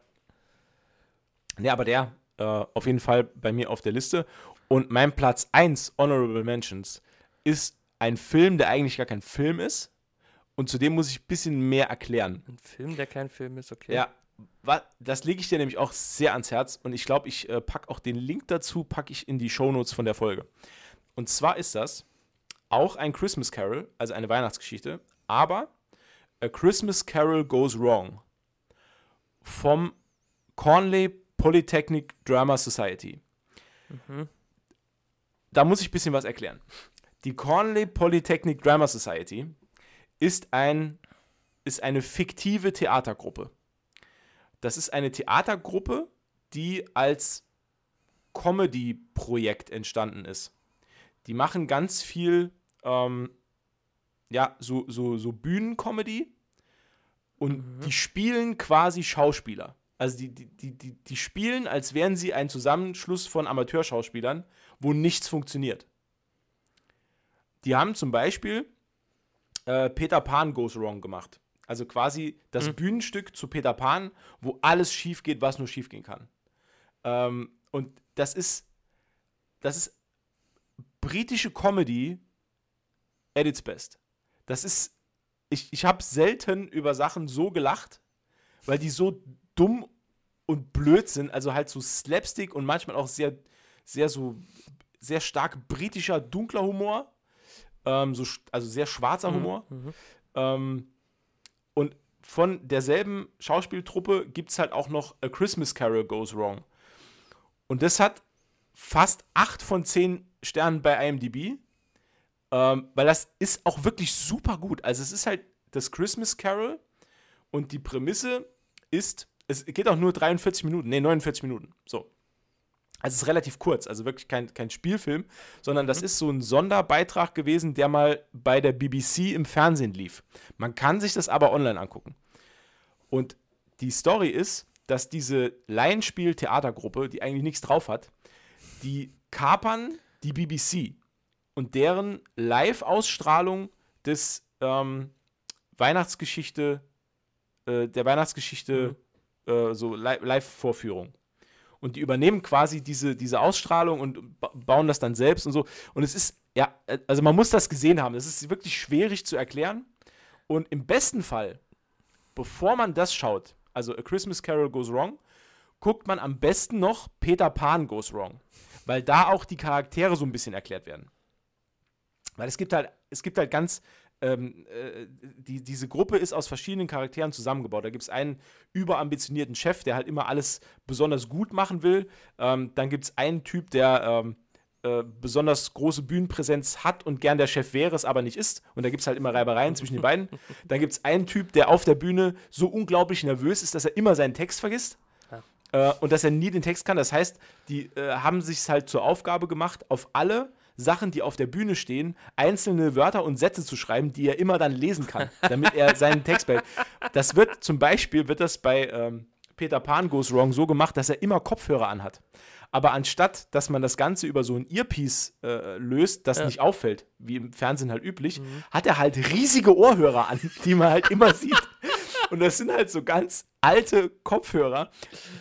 aber der äh, auf jeden Fall bei mir auf der Liste. Und mein Platz 1, Honorable Mentions, ist ein Film, der eigentlich gar kein Film ist. Und zu dem muss ich ein bisschen mehr erklären. Ein Film, der kein Film ist, okay. Ja, das lege ich dir nämlich auch sehr ans Herz. Und ich glaube, ich äh, packe auch den Link dazu, packe ich in die Shownotes von der Folge. Und zwar ist das auch ein Christmas Carol, also eine Weihnachtsgeschichte, aber A Christmas Carol Goes Wrong vom Cornley Polytechnic Drama Society. Da muss ich ein bisschen was erklären. Die Cornley Polytechnic Drama Society ist, ein, ist eine fiktive Theatergruppe. Das ist eine Theatergruppe, die als Comedy-Projekt entstanden ist. Die machen ganz viel, ähm, ja, so, so, so Bühnencomedy und die spielen quasi Schauspieler. Also die, die, die, die spielen, als wären sie ein Zusammenschluss von Amateurschauspielern, wo nichts funktioniert. Die haben zum Beispiel äh, Peter Pan Goes Wrong gemacht. Also quasi das Bühnenstück zu Peter Pan, wo alles schief geht, was nur schief gehen kann. Ähm, und das ist, das ist britische Comedy at its best. Das ist, ich, ich habe selten über Sachen so gelacht, weil die so dumm und blöd sind, also halt so Slapstick und manchmal auch sehr, sehr so, sehr stark britischer, dunkler Humor, ähm, so, also sehr schwarzer Humor. Ähm, und von derselben Schauspieltruppe gibt es halt auch noch A Christmas Carol Goes Wrong. Und das hat fast 8 von 10 Sternen bei IMDb. Ähm, weil das ist auch wirklich super gut. Also es ist halt das Christmas Carol und die Prämisse ist, es geht auch nur 43 Minuten, nee, 49 Minuten. So. Also es ist relativ kurz, also wirklich kein, kein Spielfilm, sondern das ist so ein Sonderbeitrag gewesen, der mal bei der BBC im Fernsehen lief. Man kann sich das aber online angucken. Und die Story ist, dass diese Laienspiel-Theatergruppe, die eigentlich nichts drauf hat, die kapern die BBC und deren Live-Ausstrahlung des ähm, Weihnachtsgeschichte, äh, der Weihnachtsgeschichte, äh, so Li Live-Vorführung. Und die übernehmen quasi diese, diese Ausstrahlung und ba bauen das dann selbst und so. Und es ist, ja, äh, also man muss das gesehen haben. Es ist wirklich schwierig zu erklären. Und im besten Fall, bevor man das schaut, also A Christmas Carol Goes Wrong, guckt man am besten noch Peter Pan Goes Wrong. Weil da auch die Charaktere so ein bisschen erklärt werden. Weil es gibt halt, es gibt halt ganz, ähm, äh, die, diese Gruppe ist aus verschiedenen Charakteren zusammengebaut. Da gibt es einen überambitionierten Chef, der halt immer alles besonders gut machen will. Ähm, dann gibt es einen Typ, der ähm, äh, besonders große Bühnenpräsenz hat und gern der Chef wäre, es aber nicht ist. Und da gibt es halt immer Reibereien zwischen den beiden. Dann gibt es einen Typ, der auf der Bühne so unglaublich nervös ist, dass er immer seinen Text vergisst. Äh, und dass er nie den Text kann. Das heißt, die äh, haben sich halt zur Aufgabe gemacht, auf alle Sachen, die auf der Bühne stehen, einzelne Wörter und Sätze zu schreiben, die er immer dann lesen kann, damit er seinen Text behält. Das wird zum Beispiel, wird das bei ähm, Peter Pan Goes Wrong so gemacht, dass er immer Kopfhörer anhat. Aber anstatt, dass man das Ganze über so ein Earpiece äh, löst, das nicht auffällt, wie im Fernsehen halt üblich, hat er halt riesige Ohrhörer an, die man halt immer sieht. Und das sind halt so ganz alte Kopfhörer,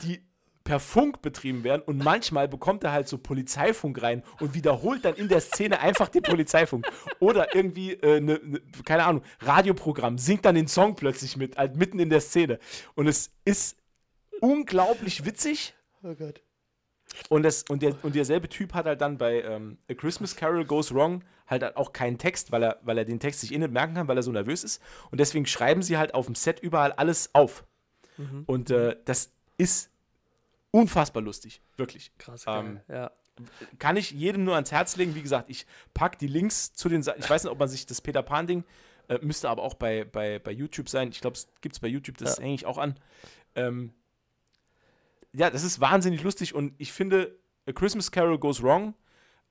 die per Funk betrieben werden und manchmal bekommt er halt so Polizeifunk rein und wiederholt dann in der Szene einfach den Polizeifunk. Oder irgendwie, äh, ne, ne, keine Ahnung, Radioprogramm, singt dann den Song plötzlich mit, halt mitten in der Szene. Und es ist unglaublich witzig. Oh Gott. Und, das, und, der, und derselbe Typ hat halt dann bei ähm, A Christmas Carol Goes Wrong halt auch keinen Text, weil er, weil er den Text sich nicht merken kann, weil er so nervös ist. Und deswegen schreiben sie halt auf dem Set überall alles auf. Und äh, das ist unfassbar lustig, wirklich. Krass. Ähm, ja. kann ich jedem nur ans Herz legen. Wie gesagt, ich packe die Links zu den Seiten. Ich weiß nicht, ob man sich das Peter Pan-Ding, äh, müsste aber auch bei, bei, bei YouTube sein. Ich glaube, es gibt es bei YouTube, das Ja. hänge ich auch an. Ähm, ja, das ist wahnsinnig lustig und ich finde, A Christmas Carol Goes Wrong,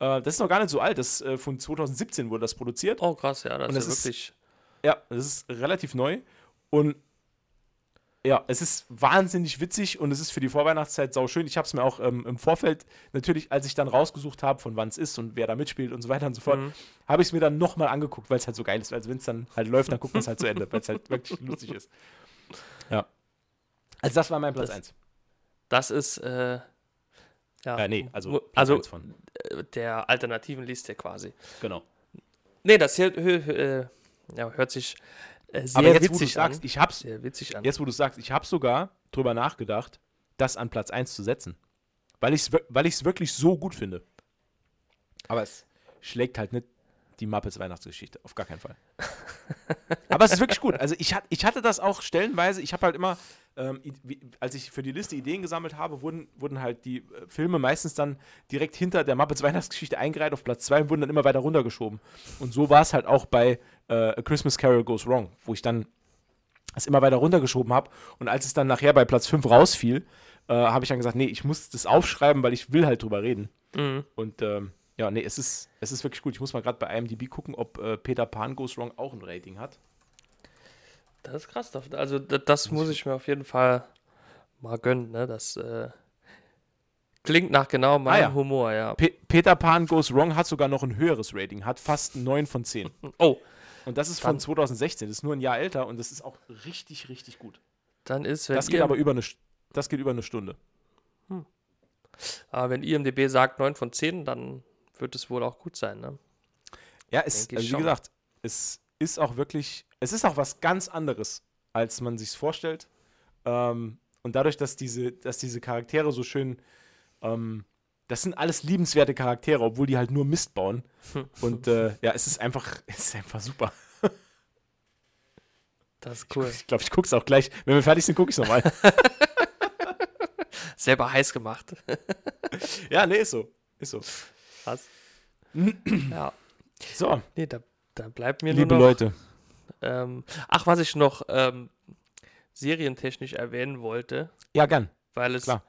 äh, das ist noch gar nicht so alt. Das äh, von 2017 wurde das produziert. Oh, krass, ja, das Und ist das ist- wirklich. Ja, das ist relativ neu. Und ja, es ist wahnsinnig witzig und es ist für die Vorweihnachtszeit sauschön. Ich habe es mir auch ähm, im Vorfeld, natürlich, als ich dann rausgesucht habe, von wann es ist und wer da mitspielt und so weiter und so fort, Mhm. habe ich es mir dann nochmal angeguckt, weil es halt so geil ist. Also wenn es dann halt läuft, dann guckt man es halt zu Ende, weil es halt wirklich lustig ist. Ja. Also das war mein Platz Das- 1. Das ist, äh, ja, Äh, nee, also also von. äh, der alternativen Liste quasi. Genau. Nee, das hier, äh, ja, hört sich sehr Aber jetzt, wo du witzig sagst, an. ich hab's, Sehr witzig an. jetzt wo du sagst, ich habe sogar drüber nachgedacht, das an Platz 1 zu setzen. Weil ich es weil ich's wirklich so gut finde. Aber es schlägt halt nicht die Muppets Weihnachtsgeschichte, auf gar keinen Fall. Aber es ist wirklich gut. Also ich, hat, ich hatte das auch stellenweise, ich habe halt immer, ähm, wie, als ich für die Liste Ideen gesammelt habe, wurden, wurden halt die äh, Filme meistens dann direkt hinter der Muppets Weihnachtsgeschichte eingereiht auf Platz 2 und wurden dann immer weiter runtergeschoben. Und so war es halt auch bei äh, A Christmas Carol Goes Wrong, wo ich dann es immer weiter runtergeschoben habe. Und als es dann nachher bei Platz 5 rausfiel, äh, habe ich dann gesagt, nee, ich muss das aufschreiben, weil ich will halt drüber reden. Mhm. Und ähm, ja, nee, es ist, es ist wirklich gut. Ich muss mal gerade bei IMDb gucken, ob äh, Peter Pan Goes Wrong auch ein Rating hat. Das ist krass. das- Also d- das muss ich mir auf jeden Fall mal gönnen. Ne? Das äh, klingt nach genau meinem Ah, ja. Humor, ja. Pe Peter Pan Goes Wrong hat sogar noch ein höheres Rating, hat fast 9 von 10. Oh, Und das ist von Dann- 2016, das ist nur ein Jahr älter und das ist auch richtig, richtig gut. dann ist, wenn, Das geht aber über eine, das geht über eine Stunde. aber wenn IMDB sagt 9 von 10, dann wird es wohl auch gut sein. Ne? Ja, es, also wie schon. gesagt, es ist auch wirklich, es ist auch was ganz anderes, als man sich vorstellt. Ähm, und dadurch, dass diese, dass diese Charaktere so schön, ähm, das sind alles liebenswerte Charaktere, obwohl die halt nur Mist bauen. Und äh, ja, es ist einfach, es ist einfach super. Das ist cool. Ich glaube, ich gucke es auch gleich. Wenn wir fertig sind, gucke ich es nochmal. Selber heiß gemacht. ja, nee, ist so. Ist so. Was? ja. So, Nee, da, da bleibt mir liebe nur noch. Leute. Ähm, ach, was ich noch ähm, serientechnisch erwähnen wollte, Ja, gern. weil es, Klar.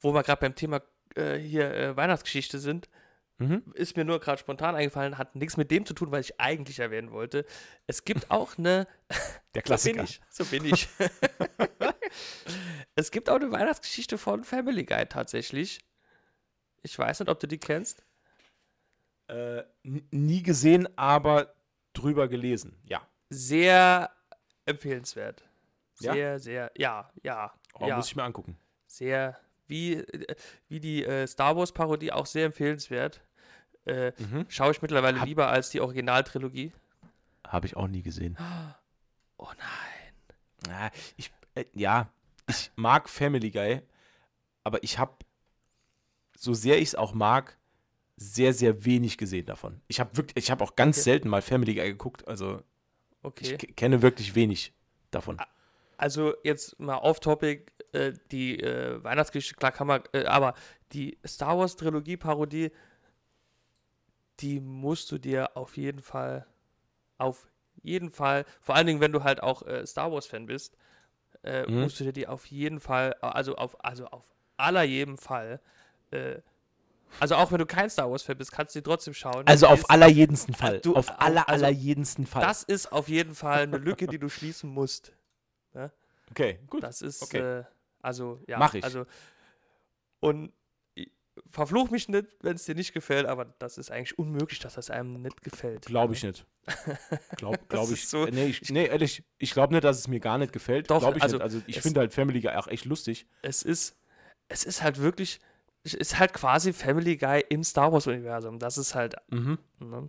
wo wir gerade beim Thema äh, hier äh, Weihnachtsgeschichte sind, Mhm. ist mir nur gerade spontan eingefallen, hat nichts mit dem zu tun, was ich eigentlich erwähnen wollte. Es gibt auch eine. Der So bin Klassiker. ich. So bin ich. es gibt auch eine Weihnachtsgeschichte von Family Guy tatsächlich. Ich weiß nicht, ob du die kennst. Äh, nie gesehen, aber drüber gelesen. Ja. Sehr empfehlenswert. Ja? Sehr, sehr, ja, ja. Oh, ja. Muss ich mir angucken. sehr, wie, äh, wie die äh, Star Wars Parodie auch sehr empfehlenswert. Äh, Mhm. Schaue ich mittlerweile Hab- lieber als die Originaltrilogie. Habe ich auch nie gesehen. Oh nein. Ja, ich, äh, ja, ich mag Family Guy, aber ich habe, so sehr ich es auch mag, sehr, sehr wenig gesehen davon. Ich habe wirklich, ich habe auch ganz Okay. selten mal Family Guy geguckt, also Okay. ich ke- kenne wirklich wenig davon. Also jetzt mal off-topic, äh, die äh, Weihnachtsgeschichte, klar kann man, äh, aber die Star Wars Trilogie-Parodie, die musst du dir auf jeden Fall, auf jeden Fall, vor allen Dingen, wenn du halt auch äh, Star Wars-Fan bist, äh, Mhm. musst du dir die auf jeden Fall, also auf, also auf aller jedem Fall, äh, also auch wenn du kein Star Wars-Fan bist, kannst du die trotzdem schauen. Also auf ist- allerjedensten Fall. du- auf aller, also allerjedensten Fall. Das ist auf jeden Fall eine Lücke, die du schließen musst. Okay, gut. Das ist, Okay. äh, also, ja. Mach ich. Also, und verfluch mich nicht, wenn es dir nicht gefällt, aber das ist eigentlich unmöglich, dass das einem nicht gefällt. Glaube ich nicht. Glaub, glaub ich. so- nee, ich, nee, ehrlich, ich glaube nicht, dass es mir gar nicht gefällt. Doch, Glaube ich also nicht. Also ich finde halt Family Guy auch echt lustig. Es ist, es ist halt wirklich, es ist halt quasi Family Guy im Star Wars-Universum. Das ist halt Mhm. Ne?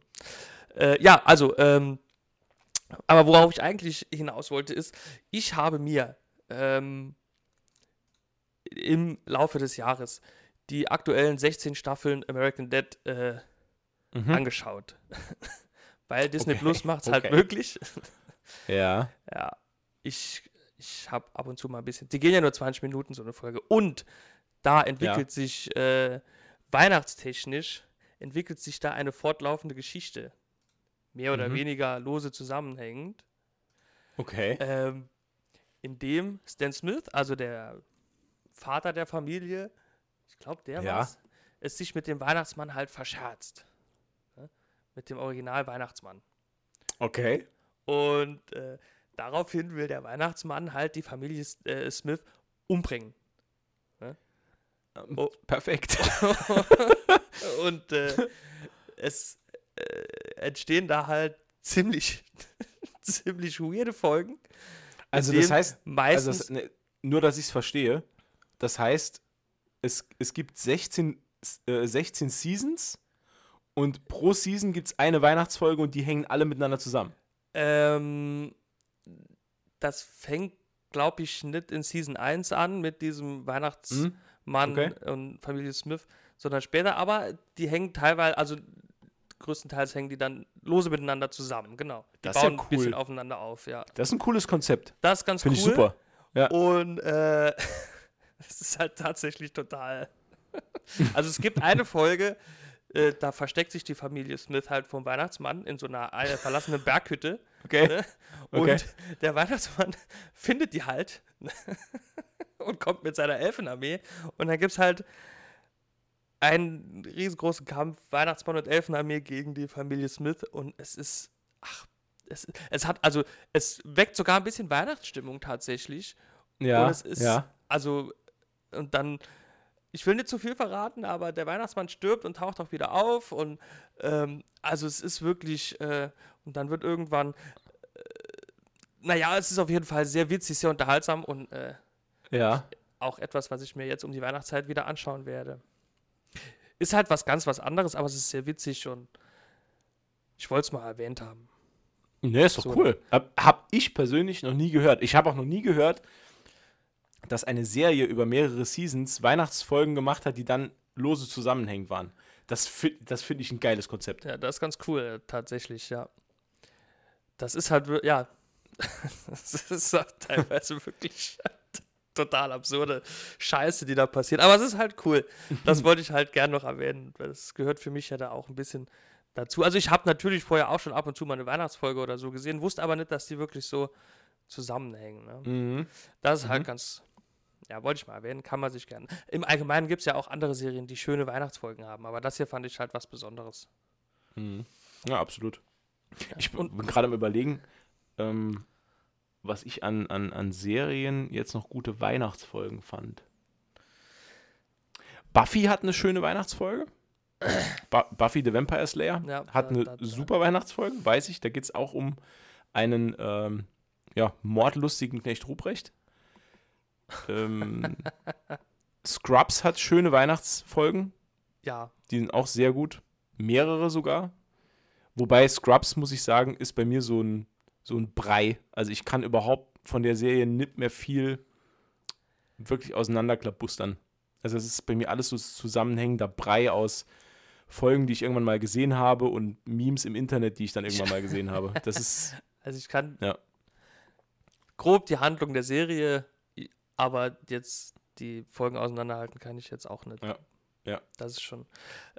Äh, ja, also, ähm, aber worauf ich eigentlich hinaus wollte, ist, ich habe mir ähm, im Laufe des Jahres die aktuellen 16 Staffeln American Dead äh, Mhm. angeschaut. Weil Disney Okay, Plus macht es halt okay. möglich. Ja. Ja, ich, ich habe ab und zu mal ein bisschen. Die gehen ja nur 20 Minuten, so eine Folge. Und da entwickelt sich äh, weihnachtstechnisch entwickelt sich da eine fortlaufende Geschichte. Mehr oder Mhm. weniger lose zusammenhängend. Okay. Ähm, in dem Stan Smith, also der Vater der Familie, ich glaube, der Ja. war's, es sich mit dem Weihnachtsmann halt verscherzt. Ne? Mit dem Original-Weihnachtsmann. Okay. Und äh, daraufhin will der Weihnachtsmann halt die Familie äh, Smith umbringen. Ähm, Oh. Perfekt. Und äh, es äh, entstehen da halt ziemlich, ziemlich weirde Folgen. Also das heißt, also meistens das, ne, nur dass ich es verstehe, das heißt, es, es gibt 16, äh, 16 Seasons und pro Season gibt es eine Weihnachtsfolge und die hängen alle miteinander zusammen. Ähm, das fängt, glaube ich, nicht in Season 1 an mit diesem Weihnachtsmann Hm? Okay. und Familie Smith, sondern später, aber die hängen teilweise, also größtenteils hängen die dann lose miteinander zusammen, genau. Die Das ist ja bauen ein bisschen cool. aufeinander auf, ja. Das ist ein cooles Konzept. Das ist ganz Finde cool. ich super. Ja. Und äh, es ist halt tatsächlich total. also es gibt eine Folge, äh, da versteckt sich die Familie Smith halt vom Weihnachtsmann in so einer verlassenen Berghütte. Okay. Ne? Und Okay. der Weihnachtsmann findet die halt und kommt mit seiner Elfenarmee. Und dann gibt es halt einen riesengroßen Kampf, Weihnachtsmann und Elfenarmee gegen die Familie Smith. Und es ist, ach, es, es hat, also, es weckt sogar ein bisschen Weihnachtsstimmung tatsächlich. Ja. Und es ist, ja. also, und dann, ich will nicht zu viel verraten, aber der Weihnachtsmann stirbt und taucht auch wieder auf. Und ähm, also es ist wirklich, äh, und dann wird irgendwann, äh, naja, es ist auf jeden Fall sehr witzig, sehr unterhaltsam und äh, Ja. auch etwas, was ich mir jetzt um die Weihnachtszeit wieder anschauen werde. Ist halt was ganz was anderes, aber es ist sehr witzig und ich wollte es mal erwähnt haben. Ne, ist doch So. cool. Hab, hab ich persönlich noch nie gehört. Ich habe auch noch nie gehört, dass eine Serie über mehrere Seasons Weihnachtsfolgen gemacht hat, die dann lose zusammenhängend waren. Das, das finde ich ein geiles Konzept. Ja, das ist ganz cool, tatsächlich, ja. Das ist halt, ja, das ist halt teilweise wirklich total absurde Scheiße, die da passiert. Aber es ist halt cool. Das wollte ich halt gern noch erwähnen. Das gehört für mich ja da auch ein bisschen dazu. Also ich habe natürlich vorher auch schon ab und zu mal eine Weihnachtsfolge oder so gesehen, wusste aber nicht, dass die wirklich so zusammenhängen. Ne? Mhm. Das ist halt ganz, ja, wollte ich mal erwähnen, kann man sich gerne. Im Allgemeinen gibt es ja auch andere Serien, die schöne Weihnachtsfolgen haben, aber das hier fand ich halt was Besonderes. Mhm. Ja, absolut. Ich bin, und- bin gerade am Überlegen, ähm, was ich an, an, an Serien jetzt noch gute Weihnachtsfolgen fand. Buffy hat eine schöne Weihnachtsfolge. Bu Buffy the Vampire Slayer Ja, hat da- eine da- da- super Weihnachtsfolge, weiß ich. Da geht es auch um einen ähm, ja, mordlustigen Knecht Ruprecht. Ähm, Scrubs hat schöne Weihnachtsfolgen. Ja, Die sind auch sehr gut. Mehrere sogar. Wobei Scrubs, muss ich sagen, ist bei mir so ein, so ein Brei. Also ich kann überhaupt von der Serie nicht mehr viel wirklich auseinanderklappbustern. Also es ist bei mir alles so zusammenhängender Brei aus Folgen, die ich irgendwann mal gesehen habe und Memes im Internet, die ich dann irgendwann mal gesehen habe. Das ist, also ich kann Ja. grob die Handlung der Serie, aber jetzt die Folgen auseinanderhalten kann ich jetzt auch nicht. Ja, ja. Das ist schon.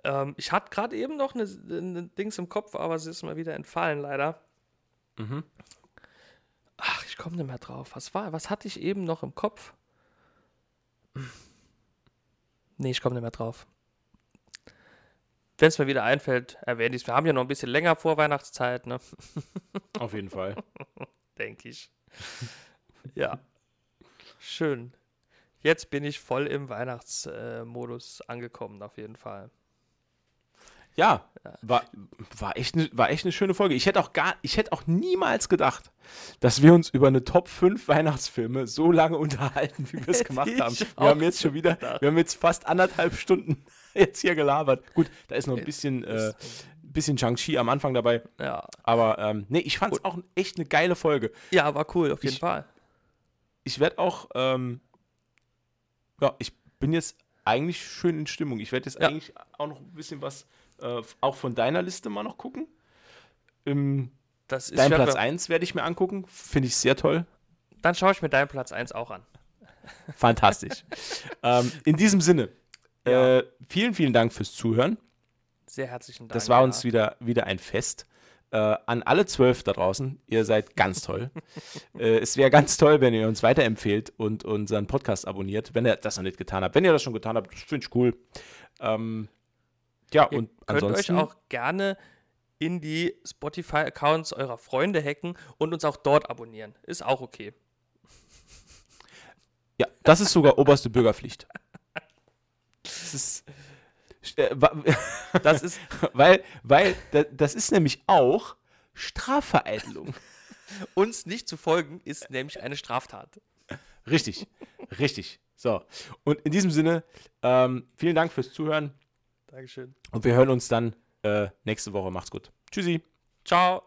Ähm, ich hatte gerade eben noch eine, eine Dings im Kopf, aber sie ist mal wieder entfallen, leider. Mhm. Ach, ich komme nicht mehr drauf. Was war? Was hatte ich eben noch im Kopf? Nee, ich komme nicht mehr drauf. Wenn es mir wieder einfällt, erwähne ich es. Wir haben ja noch ein bisschen länger vor Weihnachtszeit, ne? auf jeden Fall. Denke ich. ja. Schön. Jetzt bin ich voll im Weihnachtsmodus angekommen, auf jeden Fall. Ja, war, war, echt eine, war echt eine schöne Folge. Ich hätte auch gar, ich hätte auch niemals gedacht, dass wir uns über eine Top 5 Weihnachtsfilme so lange unterhalten, wie wir es gemacht haben. Wir haben jetzt schon wieder, wir haben jetzt fast anderthalb Stunden jetzt hier gelabert. Gut, da ist noch ein bisschen, äh, bisschen Shang-Chi am Anfang dabei. ja. Aber ähm, nee, ich fand es auch echt eine geile Folge. ja, war cool, auf jeden Ich- Fall. Ich werde auch, ähm, ja, ich bin jetzt eigentlich schön in Stimmung. Ich werde jetzt Ja. eigentlich auch noch ein bisschen was, äh, auch von deiner Liste mal noch gucken. Ähm, Das ist Dein Platz 1 werde ich mir angucken. Finde ich sehr toll. Dann schaue ich mir deinen Platz 1 auch an. Fantastisch. ähm, in diesem Sinne, Ja. Äh, vielen, vielen Dank fürs Zuhören. Sehr herzlichen Dank. Das war uns ja. wieder, wieder ein Fest. Äh, an alle zwölf da draußen, ihr seid ganz toll. äh, es wäre ganz toll, wenn ihr uns weiterempfehlt und unseren Podcast abonniert, wenn ihr das noch nicht getan habt. Wenn ihr das schon getan habt, finde ich cool. Ähm, ja, Ihr und könnt ansonsten. euch auch gerne in die Spotify-Accounts eurer Freunde hacken und uns auch dort abonnieren. Ist auch okay. Ja, das ist sogar oberste Bürgerpflicht. Das ist. Äh, Das ist weil, weil da- das ist nämlich auch Strafvereitelung. uns nicht zu folgen, ist nämlich eine Straftat. Richtig, richtig. So, und in diesem Sinne, ähm, vielen Dank fürs Zuhören Dankeschön. und wir hören uns dann äh, nächste Woche. Macht's gut. Tschüssi. Ciao.